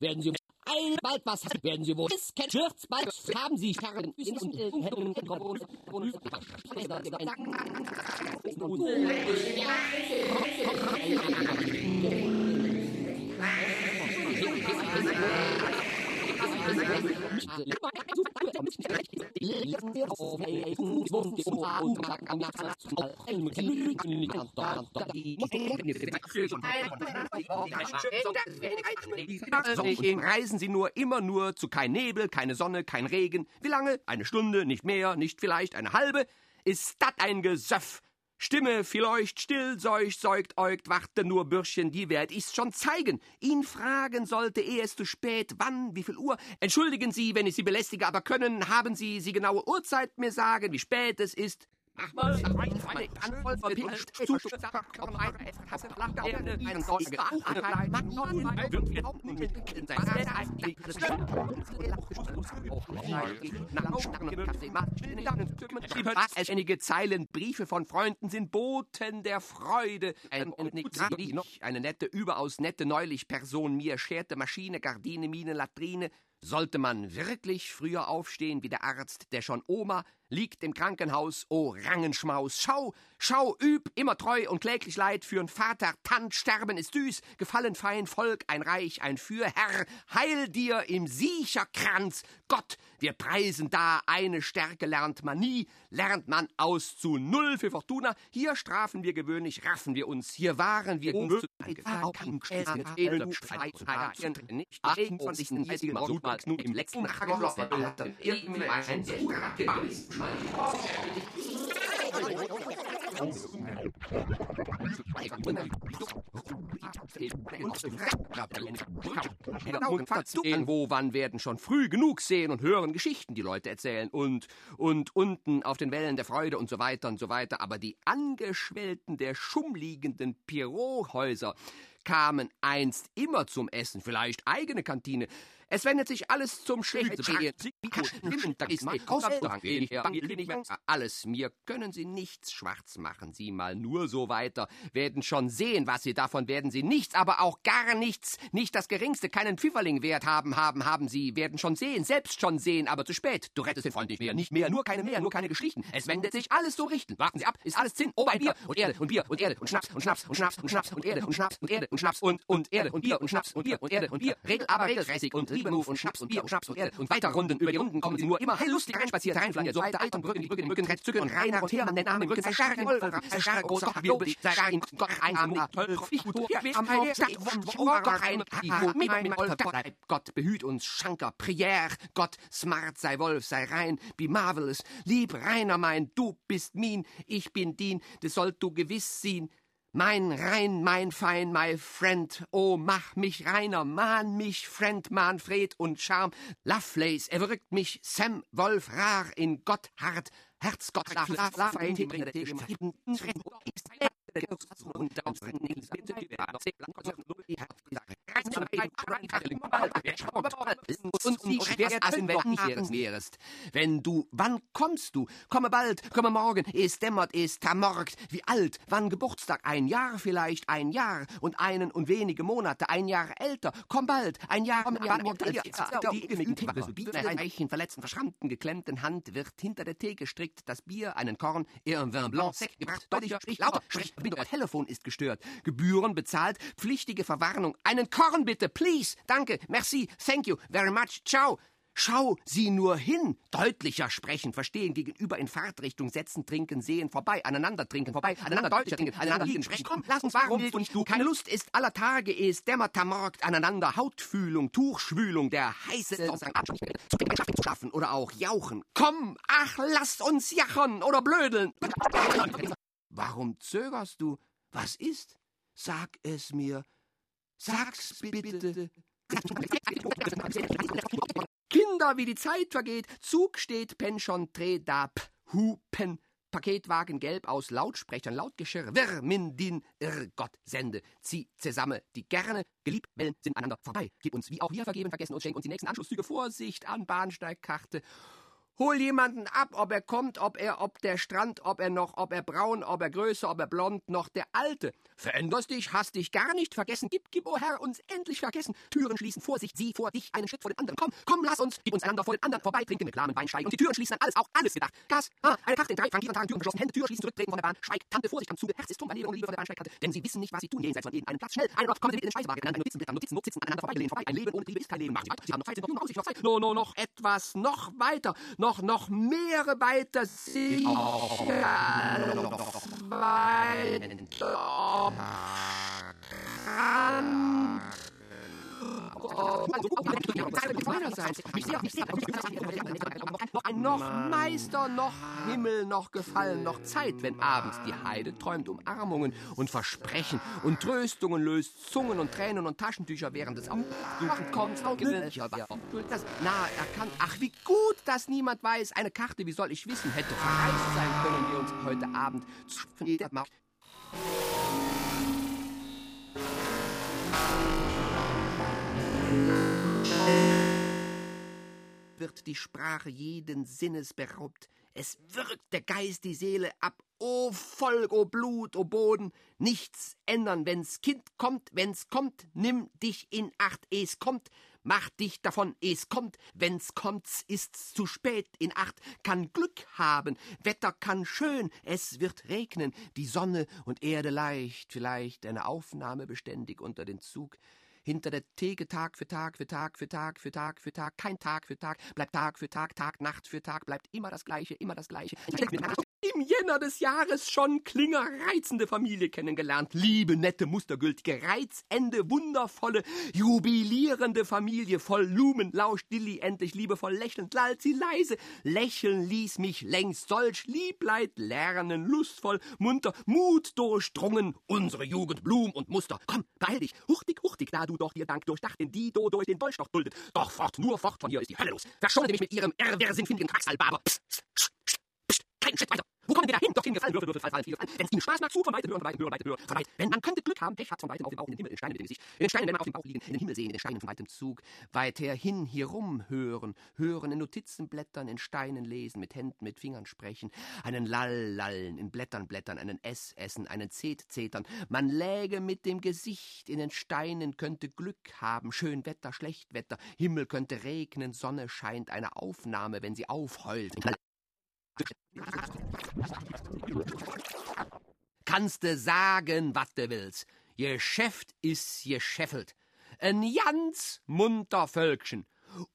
Speaker 3: Werden Sie ein bald was werden Sie wohl. Kennen. Schürz bald haben Sie Karren
Speaker 2: Reisen Sie nur immer nur zu kein Nebel, keine Sonne, kein Regen. Wie lange? Eine Stunde, nicht mehr, nicht vielleicht eine halbe. Ist dat ein Gesöff? Stimme vielleicht still, seucht, säugt, äugt, warte nur, Bürschchen, die werd ich's schon zeigen. Ihn fragen sollte, ehe es zu spät, wann, wie viel Uhr. Entschuldigen Sie, wenn ich Sie belästige, aber können, haben Sie Sie genaue Uhrzeit mir sagen, wie spät es ist? Einige Zeilen Briefe von Freunden sind Boten der Freude. Ein, eine nette, überaus nette, neulich Person mir scherte Maschine, Gardine, Mine, Latrine. Sollte man wirklich früher aufstehen wie der Arzt, der schon Oma liegt im Krankenhaus, o Rangenschmaus, schau, schau, üb, immer treu und kläglich Leid für'n Vater, Tant, sterben ist süß, gefallen fein, Volk, ein Reich, ein Fürherr, heil dir im Siecherkranz, Gott, wir preisen da, eine Stärke lernt man nie, lernt man aus zu null für Fortuna, hier strafen wir gewöhnlich, raffen wir uns, hier waren wir null, nicht im letzten wo wann werden schon früh genug sehen und hören Geschichten, die Leute erzählen und und unten auf den Wellen der Freude und so weiter und so weiter, aber die Angeschwellten der schummliegenden Pyrohäuser kamen einst immer zum Essen, vielleicht eigene Kantine. Es wendet sich alles zum Schlechten. Alles. Mir können Sie nichts schwarz machen. Sie mal nur so weiter. Werden schon sehen, was Sie davon werden Sie nichts, aber auch gar nichts. Nicht das Geringste, keinen Pfifferling wert haben, haben, haben Sie. Werden schon sehen, selbst schon sehen, aber zu spät. Du rettest den Freund nicht mehr, nicht mehr, nur keine mehr, nur keine Geschichten. Es wendet sich alles so richten. Warten Sie ab, ist alles Zinn. Oh, bei Bier und Erde und Bier und Erde und Schnaps und Schnaps und Schnaps und Schnaps und Erde und Schnaps und Erde und Schnaps und, und Erde und Bier und Schnaps und Bier und Erde und Bier. Regel aber regelmäßig und Liebenruf und Schnaps und Bier und Schnaps und Erde und weiter Runden. Über die Runden kommen sie nur immer heillustig reinspaziert, reinflankiert, so weiter, Alt und Brücken, die Brücken, die Mücken, Zücken und Rainer und Hermann, den Namen, Brücken, sei stark, ein Wolf, sei stark, großer, wirbelig, sei stark, Gott, ein, toll, ich, gut, am Gott, ein, mit, Gott, behüt uns, Schanker, Prière, Gott, smart, sei Wolf, sei rein, be marvelous, lieb, Rainer mein, du bist min, ich bin din, das sollt du gewiss sehen, mein Rein, mein Fein, my friend, oh, mach mich reiner, mahn mich, Friend, Manfred und Charm, Lovelace, er wirkt mich, Sam, Wolf, Rar, in Gott, Laf, ein und sie schwerst als in Welten ihres Meeres. Wenn du, wann kommst du? Komme bald, komme morgen, es dämmert, es tamorgt. Wie alt, wann Geburtstag? Ein Jahr vielleicht, ein Jahr und einen und wenige Monate, ein Jahr älter. Komm bald, ein Jahr, ein Jahr, die Eichen verletzten, verschrammten, geklemmten Hand wird hinter der Theke strickt das Bier, einen Korn, ihr Vin Blanc sec gebracht, deutlicher, sprich lauter, sprich, Telefon ist gestört, Gebühren bezahlt, pflichtige Verwarnung, einen Korn bitte, please, danke, merci, thank you, very much, ciao. Schau sie nur hin, deutlicher sprechen, verstehen, gegenüber in Fahrtrichtung setzen, trinken, sehen, vorbei, aneinander trinken, vorbei, aneinander deutlicher trinken, aneinander liegen, sprechen, komm, lass uns warum willst du, keine Lust ist aller Tage, ist dämmertamorgt, aneinander, Hautfühlung, Tuchschwülung, der heiße zu schaffen oder auch jauchen. Komm, ach, lass uns jachen oder blödeln. Warum zögerst du? Was ist? Sag es mir. Sag's bitte. Kinder, wie die Zeit vergeht. Zug steht, Pension, Tredap, Hupen. Paketwagen gelb aus Lautsprechern, Lautgeschirr, Wirmindin, Irrgott, sende, zieh zusammen, die gerne geliebt Wellen sind einander vorbei. Gib uns, wie auch wir vergeben, vergessen uns, schenk uns die nächsten Anschlusszüge, Vorsicht an Bahnsteigkarte. Hol jemanden ab, ob er kommt, ob er, ob der Strand, ob er noch, ob er braun, ob er größer, ob er blond, noch der Alte. Veränderst dich, hast dich gar nicht vergessen. Gib, gib, o oh Herr, uns endlich vergessen. Türen schließen, Vorsicht, sie vor dich, einen Schritt vor den anderen. Komm, komm, lass uns, gib uns einander vor den anderen vorbei, trinken mit Wein, schweigen. Und die Türen schließen an alles, auch alles gedacht. Gas, ah, eine Karte in drei frankieren Tagen, Türen geschlossen, Hände, Tür schließen, zurücktreten von der Bahn. Schweig, Tante, Vorsicht am Zuge, Herz ist Liebe ohne Liebe von der Bahnsteigkante. Denn sie wissen nicht, was sie tun, jenseits von jedem einen Platz. Schnell, einer kommen sie mit in den Speisewagen, ein Notizenblick am Notizen, sitzen, aneinander vorbeigelehnt, vorbei. Ein Leben ohne Liebe ist kein Leben. Machen sie, sie haben noch Zeit, sind noch noch noch etwas, noch weiter, noch, noch Meere weiter. Sicher noch noch Meister, noch Himmel, noch Gefallen, noch Zeit, wenn abends die Heide träumt Umarmungen und Versprechen und Tröstungen löst Zungen und Tränen und Taschentücher während des Aufkommens das nahe erkannt. Ach, wie gut, dass niemand weiß. Eine Karte, wie soll ich wissen, hätte verreist sein können, die uns heute Abend zu wird die Sprache jeden Sinnes beraubt. Es wirkt der Geist die Seele ab. O Volk, o Blut, o Boden, nichts ändern, wenn's Kind kommt, wenn's kommt, nimm dich in Acht, es kommt, mach dich davon, es kommt, wenn's kommt's, ist's zu spät, in Acht, kann Glück haben, Wetter kann schön, es wird regnen, die Sonne und Erde leicht, vielleicht eine Aufnahme beständig unter den Zug, hinter der Theke Tag für Tag für Tag für Tag für Tag für Tag, kein Tag für Tag, bleibt Tag für Tag, Tag, Nacht für Tag, bleibt immer das Gleiche, immer das Gleiche. Im Jänner des Jahres schon Klinger reizende Familie kennengelernt, liebe, nette, mustergültige, Reizende, wundervolle, jubilierende Familie, voll Lumen, lauscht Dilly endlich liebevoll lächelnd, lallt sie leise, lächeln ließ mich längst solch Liebleid lernen, lustvoll, munter, Mut durchdrungen, unsere Jugend, Blum und Muster. Komm, beeil dich, hurtig, hurtig, da du doch dir Dank durchdacht, den Dido durch den Dolchstoch duldet. Doch fort, nur fort, von hier ist die Hölle los. Verschone mich mit ihrem irrsinnigen Quacksalbaber. Psst, psst, psst, psst, keinen Schritt weiter.
Speaker 3: Wo kommen wir da hin? Dorthin gefallen, Würfel, Würfel, Fall, Fall, viele Fallen. Wenn es Ihnen Spaß macht, zu, von weitem hören, weiter hören, weiter hören, von weit. Wenn man könnte Glück haben, Pech hat von weitem auf dem Bauch, in den Himmel, in Steinen mit dem Gesicht. In den Steinen, wenn man auf dem Bauch liegen, in den Himmel sehen, in den Steinen von weitem Zug. Weiter hin, hier rum hören, hören, in Notizen blättern, in Steinen lesen, mit Händen, mit Fingern sprechen, einen Lall lallen, in Blättern blättern, einen S essen, einen Zet zetern. Man läge mit dem Gesicht in den Steinen, könnte Glück haben, schön Wetter, schlecht Wetter, Himmel könnte regnen, Sonne scheint, eine Aufnahme, wenn sie aufheult. Kannst du sagen, wat du willst. Geschäft is geschäffelt. Ein ganz munter Völkchen.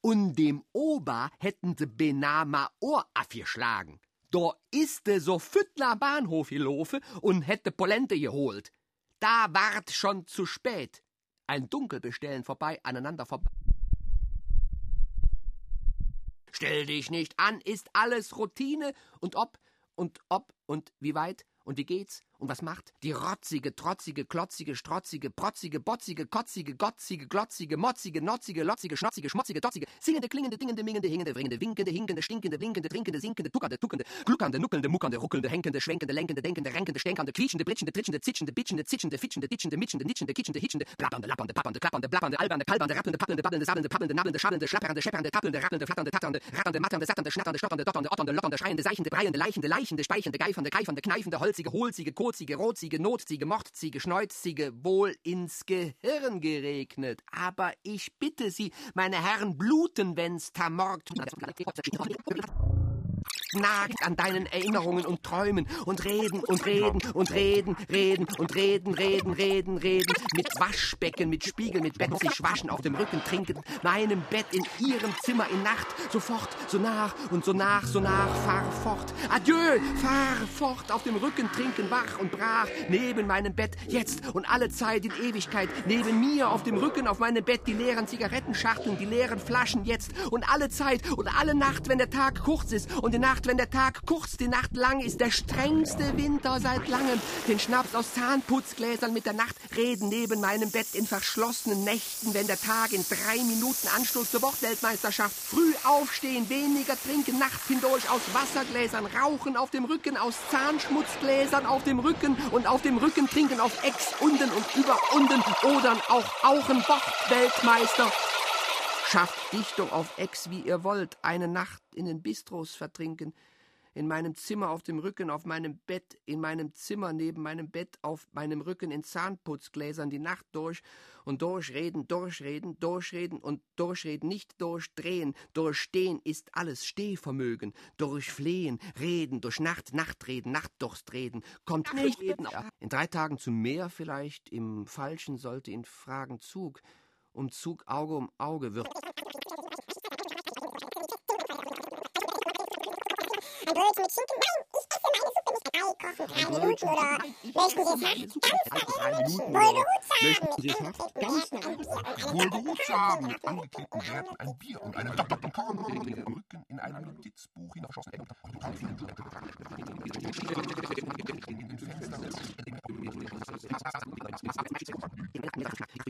Speaker 3: Und dem Ober hätten sie beinahe ma Ohr abgeschlagen. Da ist de so Füttler Bahnhof gelaufen und hätte Polente geholt. Da ward schon zu spät. Ein Dunkelbestellen vorbei, aneinander vorbei. Stell dich nicht an, ist alles Routine. Und ob und ob und wie weit und wie geht's und was macht? Die rotzige, trotzige, klotzige, strotzige, protzige, botzige, kotzige, gotzige, glotzige, motzige, notzige, lotzige, schnotzige, schmotzige, dotzige, singende, klingende, dingende, mingende, hingende, wringende, winkende, hinkende, stinkende, blinkende, trinkende, sinkende, tuckernde, tuckende, gluckernde, nuckelnde, muckernde, ruckelnde, henkende, schwenkende, lenkende, denkende, renkende, stänkernde, quietschende, blitschende, tritschende, zitschende, bitschende, zitschende, fitschende, ditschende, mitschende, nitschende, kitschende, hitschende, blabbernde, lappernde, pappernde, klappernde, blabbernde, albernde, kalbernde, rappelnde, pappelnde, babbelnde, sabbelnde, pappelnde, nabbelnde, schabbelnde, schlappernde, scheppernde, kappelnde, rappelnde, flatternde, tatternde, ratternde, matternde, satternde, schnatternde, stotternde, otternde, lockernde, schreiende, seichende, breiende, leichende, leichende, speichende, geifernde, geifernde, kneifende, holzige, hohlzige, kotzige, rotzige, Notziege, Mordziege, Schneuzziege, wohl ins Gehirn geregnet. Aber ich bitte Sie, meine Herren, bluten, wenn's tamort nagt an deinen Erinnerungen und Träumen und reden und reden und reden, reden und reden, reden, reden, reden, mit Waschbecken, mit Spiegel, mit Bett, sich waschen, auf dem Rücken trinken, meinem Bett in ihrem Zimmer in Nacht, sofort, so nach und so nach, so nach, fahr fort, adieu, fahr fort, auf dem Rücken trinken, wach und brach, neben meinem Bett, jetzt und alle Zeit in Ewigkeit, neben mir auf dem Rücken, auf meinem Bett, die leeren Zigarettenschachteln, die leeren Flaschen, jetzt und alle Zeit und alle Nacht, wenn der Tag kurz ist und die Nacht, wenn der Tag kurz, die Nacht lang ist, der strengste Winter seit langem. Den Schnaps aus Zahnputzgläsern mit der Nacht reden neben meinem Bett in verschlossenen Nächten, wenn der Tag in drei Minuten Anstoß zur Wortweltmeisterschaft. Früh aufstehen, weniger trinken, Nacht hindurch aus Wassergläsern, rauchen auf dem Rücken, aus Zahnschmutzgläsern auf dem Rücken und auf dem Rücken trinken auf Ex unten und über unten oder auch Auchen Wortweltmeister. Schafft Dichtung auf Ex, wie ihr wollt, eine Nacht in den Bistros vertrinken, in meinem Zimmer auf dem Rücken, auf meinem Bett, in meinem Zimmer neben meinem Bett, auf meinem Rücken in Zahnputzgläsern die Nacht durch und durchreden, durchreden, durchreden und durchreden, nicht durchdrehen, durchstehen ist alles Stehvermögen, durchflehen, reden, durch Nacht, Nachtreden, Nachtdurst reden, kommt nicht reden. In drei Tagen zum Meer vielleicht, im Falschen sollte ihn fragen. Zug, um Zug Auge um Auge wird.
Speaker 5: Ein Brötchen mit Schinken? Nein, ich esse meine Suppe mit drei Kochen. Drei Minuten oder möchten Sie es hart? Ganz schnell.
Speaker 4: Wohl behutsam, mit angeklebten Bärten, ein Bier und einem Rücken in einem Notizbuch hinaufgeschossen.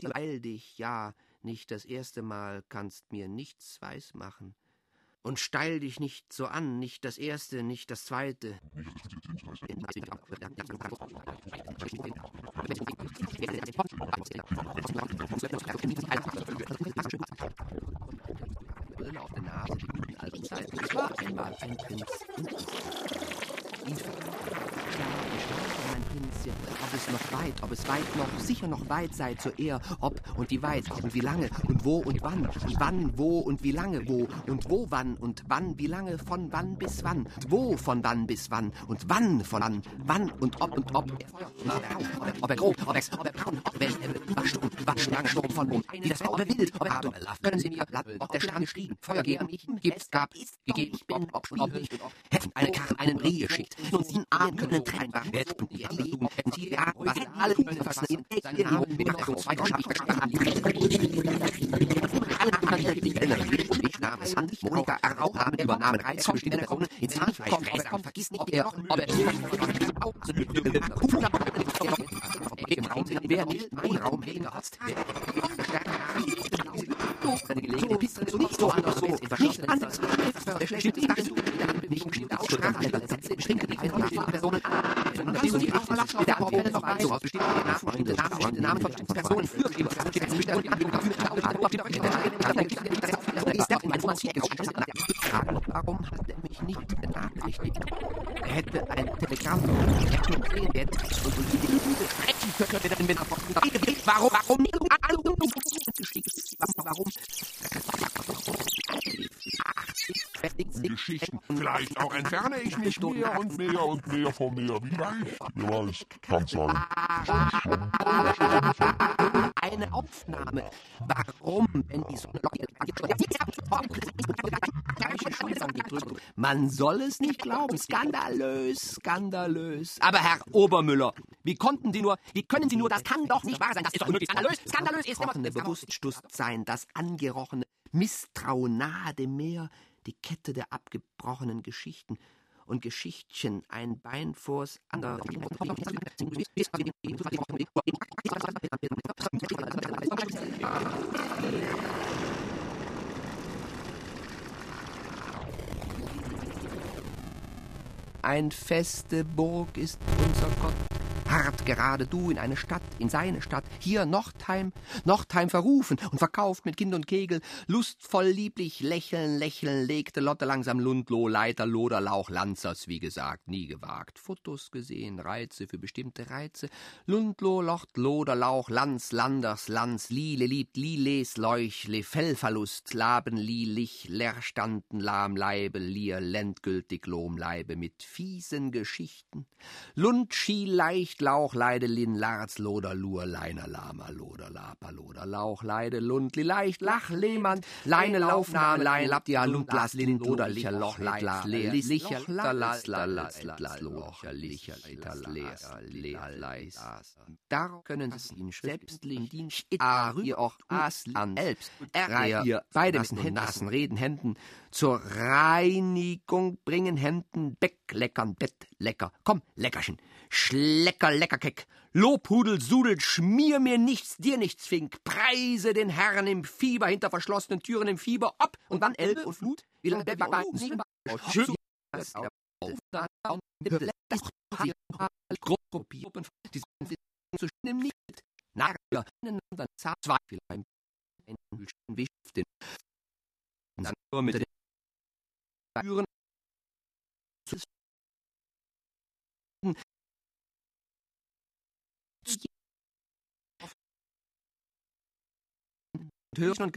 Speaker 2: Beeil dich, ja, nicht das erste Mal kannst mir nichts weismachen. Und steil dich nicht so an, nicht das erste, nicht das zweite. Brille auf der Nase, die guten alten Zeiten. Es war einmal ein Prinz in Schlafe, Prinzchen, ob es noch weit, ob es weit noch, sicher noch weit sei zur Ehr, ob und wie weit und wie lange und wo und wann und wann, wo und wie lange, wo und wo, wann und wann, wie lange, von wann bis wann, und wo von wann bis wann und wann von wann, wann und ob und ob, ob er grob, ob er, ob er braun, ob er Waschsturm, Waschsturm, Sturm von Mond, wie das ob er wild, ob er Atem, können Sie mir, ob der Stern geschrieben, Feuer geben, gibt, gab, gegeben, ob, ob, ob nicht, hätten eine Karren einen Brie geschickt, nun sie Arm können trennen, hätten die Lieben, namens Hans, Monika R. auch haben übernahmen Reiz von Stimmen Krone ins Zahnfleisch. Komm, vergiss nicht, ob er, ob er, im Raum, wer nicht mein Raum hingerotzt hat, eine gelegene Piste zu nicht so anders so, nicht anders, der schlechte Tag, nicht bestimmte Aussprache, Sätze, bestimmte Personen, Warum hat er mich nicht benachrichtigt? Er hätte ein Telegramm hätte empfehlen werden und
Speaker 5: Vielleicht auch entferne ich mich mehr und mehr und mehr von mir. Wie leicht. Wer weiß, kann sein.
Speaker 2: Eine Aufnahme. Warum, wenn die Sonne Man soll es nicht glauben. Skandalös, skandalös. Aber Herr Obermüller, wie konnten Sie nur, wie können Sie nur, das kann doch nicht wahr sein. Das ist doch unmöglich. Skandalös, skandalös ist immer... Bewusstsein, das angerochene Misstrauen nahe dem Meer, die Kette der abgebrochenen Geschichten und Geschichtchen ein Bein vors andere. Ein feste Burg ist unser Gott hart gerade du in eine Stadt, in seine Stadt, hier Nordheim, Nordheim verrufen und verkauft mit Kind und Kegel, lustvoll lieblich lächeln, lächeln, legte Lotte langsam Lundloh, Leiter, Loderlauch, Lanzers, wie gesagt, nie gewagt, Fotos gesehen, Reize für bestimmte Reize, Lundloh, Locht, Loderlauch, Lanz, Landers, Lanz, Lile, liebt, Liles, Leuchle, Fellverlust, Laben, Lilich, Leerstanden, Lahmleibe, Lier, Lendgültig, Lohmleibe, mit fiesen Geschichten, Lund, Schiel, leicht, Licht, Lauch, Leide, Lin, Larz, Loder, Lur, Leiner, Lama, Loder, Lapa, Loder, Lauch, Leide, Lundli, Leicht, Lach, Lehmann, Leine, Laufnahme, Lein, Laptia, Lund, Las, Lin, Loder, Licher, Loch, Leit, Leer, Licher, Las, Las, Las, Locher, Licher, Leer, Leer, Leis. Da können Sie ihn selbst lindin, a, ihr auch as, an, selbst, er, ihr, beide mit nassen Reden, Händen, zur Reinigung bringen, Händen, Beck, leckern, Bett, lecker, komm, Leckerchen, Schlecker, Leckerkeck, Lobhudel, Sudel, schmier mir nichts, dir nichts, Fink, preise den Herrn im Fieber, hinter verschlossenen Türen im Fieber, ob und wann Elbe und Flut, wie lange Gruppen, die zu schön nicht, Nager, dann zwei vielleicht, ein Wisch, den, dann nur mit den Türen, hören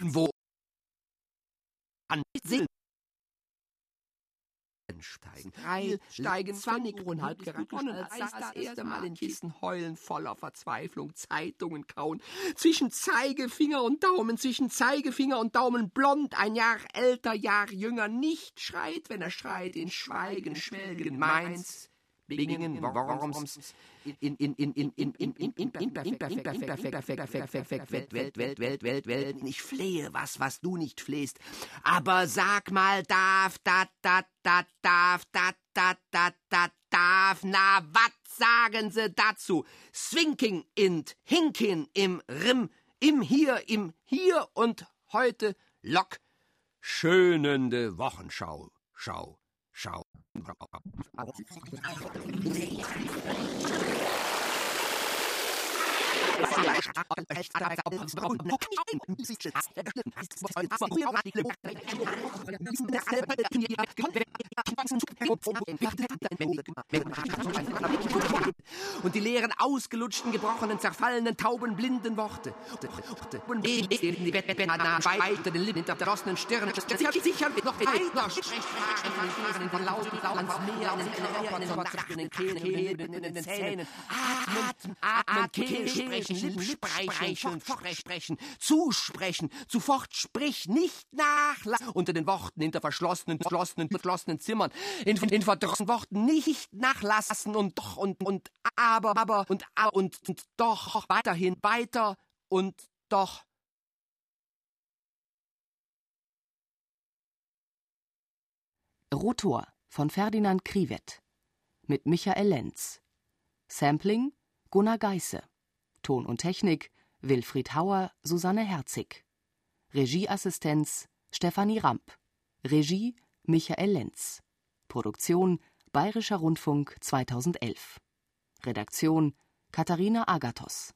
Speaker 2: und wo an Seelen steigen. Heil steigen zwanzig und halb geronnen, als das erste Mal in Kissen heulen, voller Verzweiflung, Zeitungen kauen. Zwischen Zeigefinger und Daumen, zwischen Zeigefinger und Daumen blond, ein Jahr älter, Jahr jünger, nicht schreit, wenn er schreit, in Schweigen, Schwelgen, Mainz, Bingen, Worms, in, in, in, in, in, in, in, in, Welt, Welt, Welt, Welt, Welt, Welt. Ich flehe was, was du nicht flehst. Aber sag mal, darf, dat, dat, dat, darf, dat, dat, dat, dat, darf, na, wat sagen sie dazu? Swinking int, hinkin im Rim, im Hier, im Hier und heute Lock. Schönende Wochenschau, Schau, Schau. Thank you. Und die leeren, ausgelutschten, gebrochenen, zerfallenen, tauben, blinden Worte. Die Weiter den Lippen der Stirn. Sicher noch weiter sprechen von lauten, ans Meer, in den Kehlen, in den Zähnen. Atmen, atmen, Kehl sprechen, sprechen, sprechen, zusprechen, zufort sprich, nicht nachlassen. Unter den Worten, hinter verschlossenen, verschlossenen, verschlossenen Zimmern, in, in verdrossenen Worten nicht nachlassen und doch und, und, aber, aber, und, und, und doch, weiterhin, weiter und doch.
Speaker 1: Rotor von Ferdinand Krivet mit Michael Lenz. Sampling Gunnar Geisse. Ton und Technik Wilfried Hauer, Susanne Herzig. Regieassistenz Stefanie Ramp. Regie Michael Lenz. Produktion Bayerischer Rundfunk 2011. Redaktion Katharina Agathos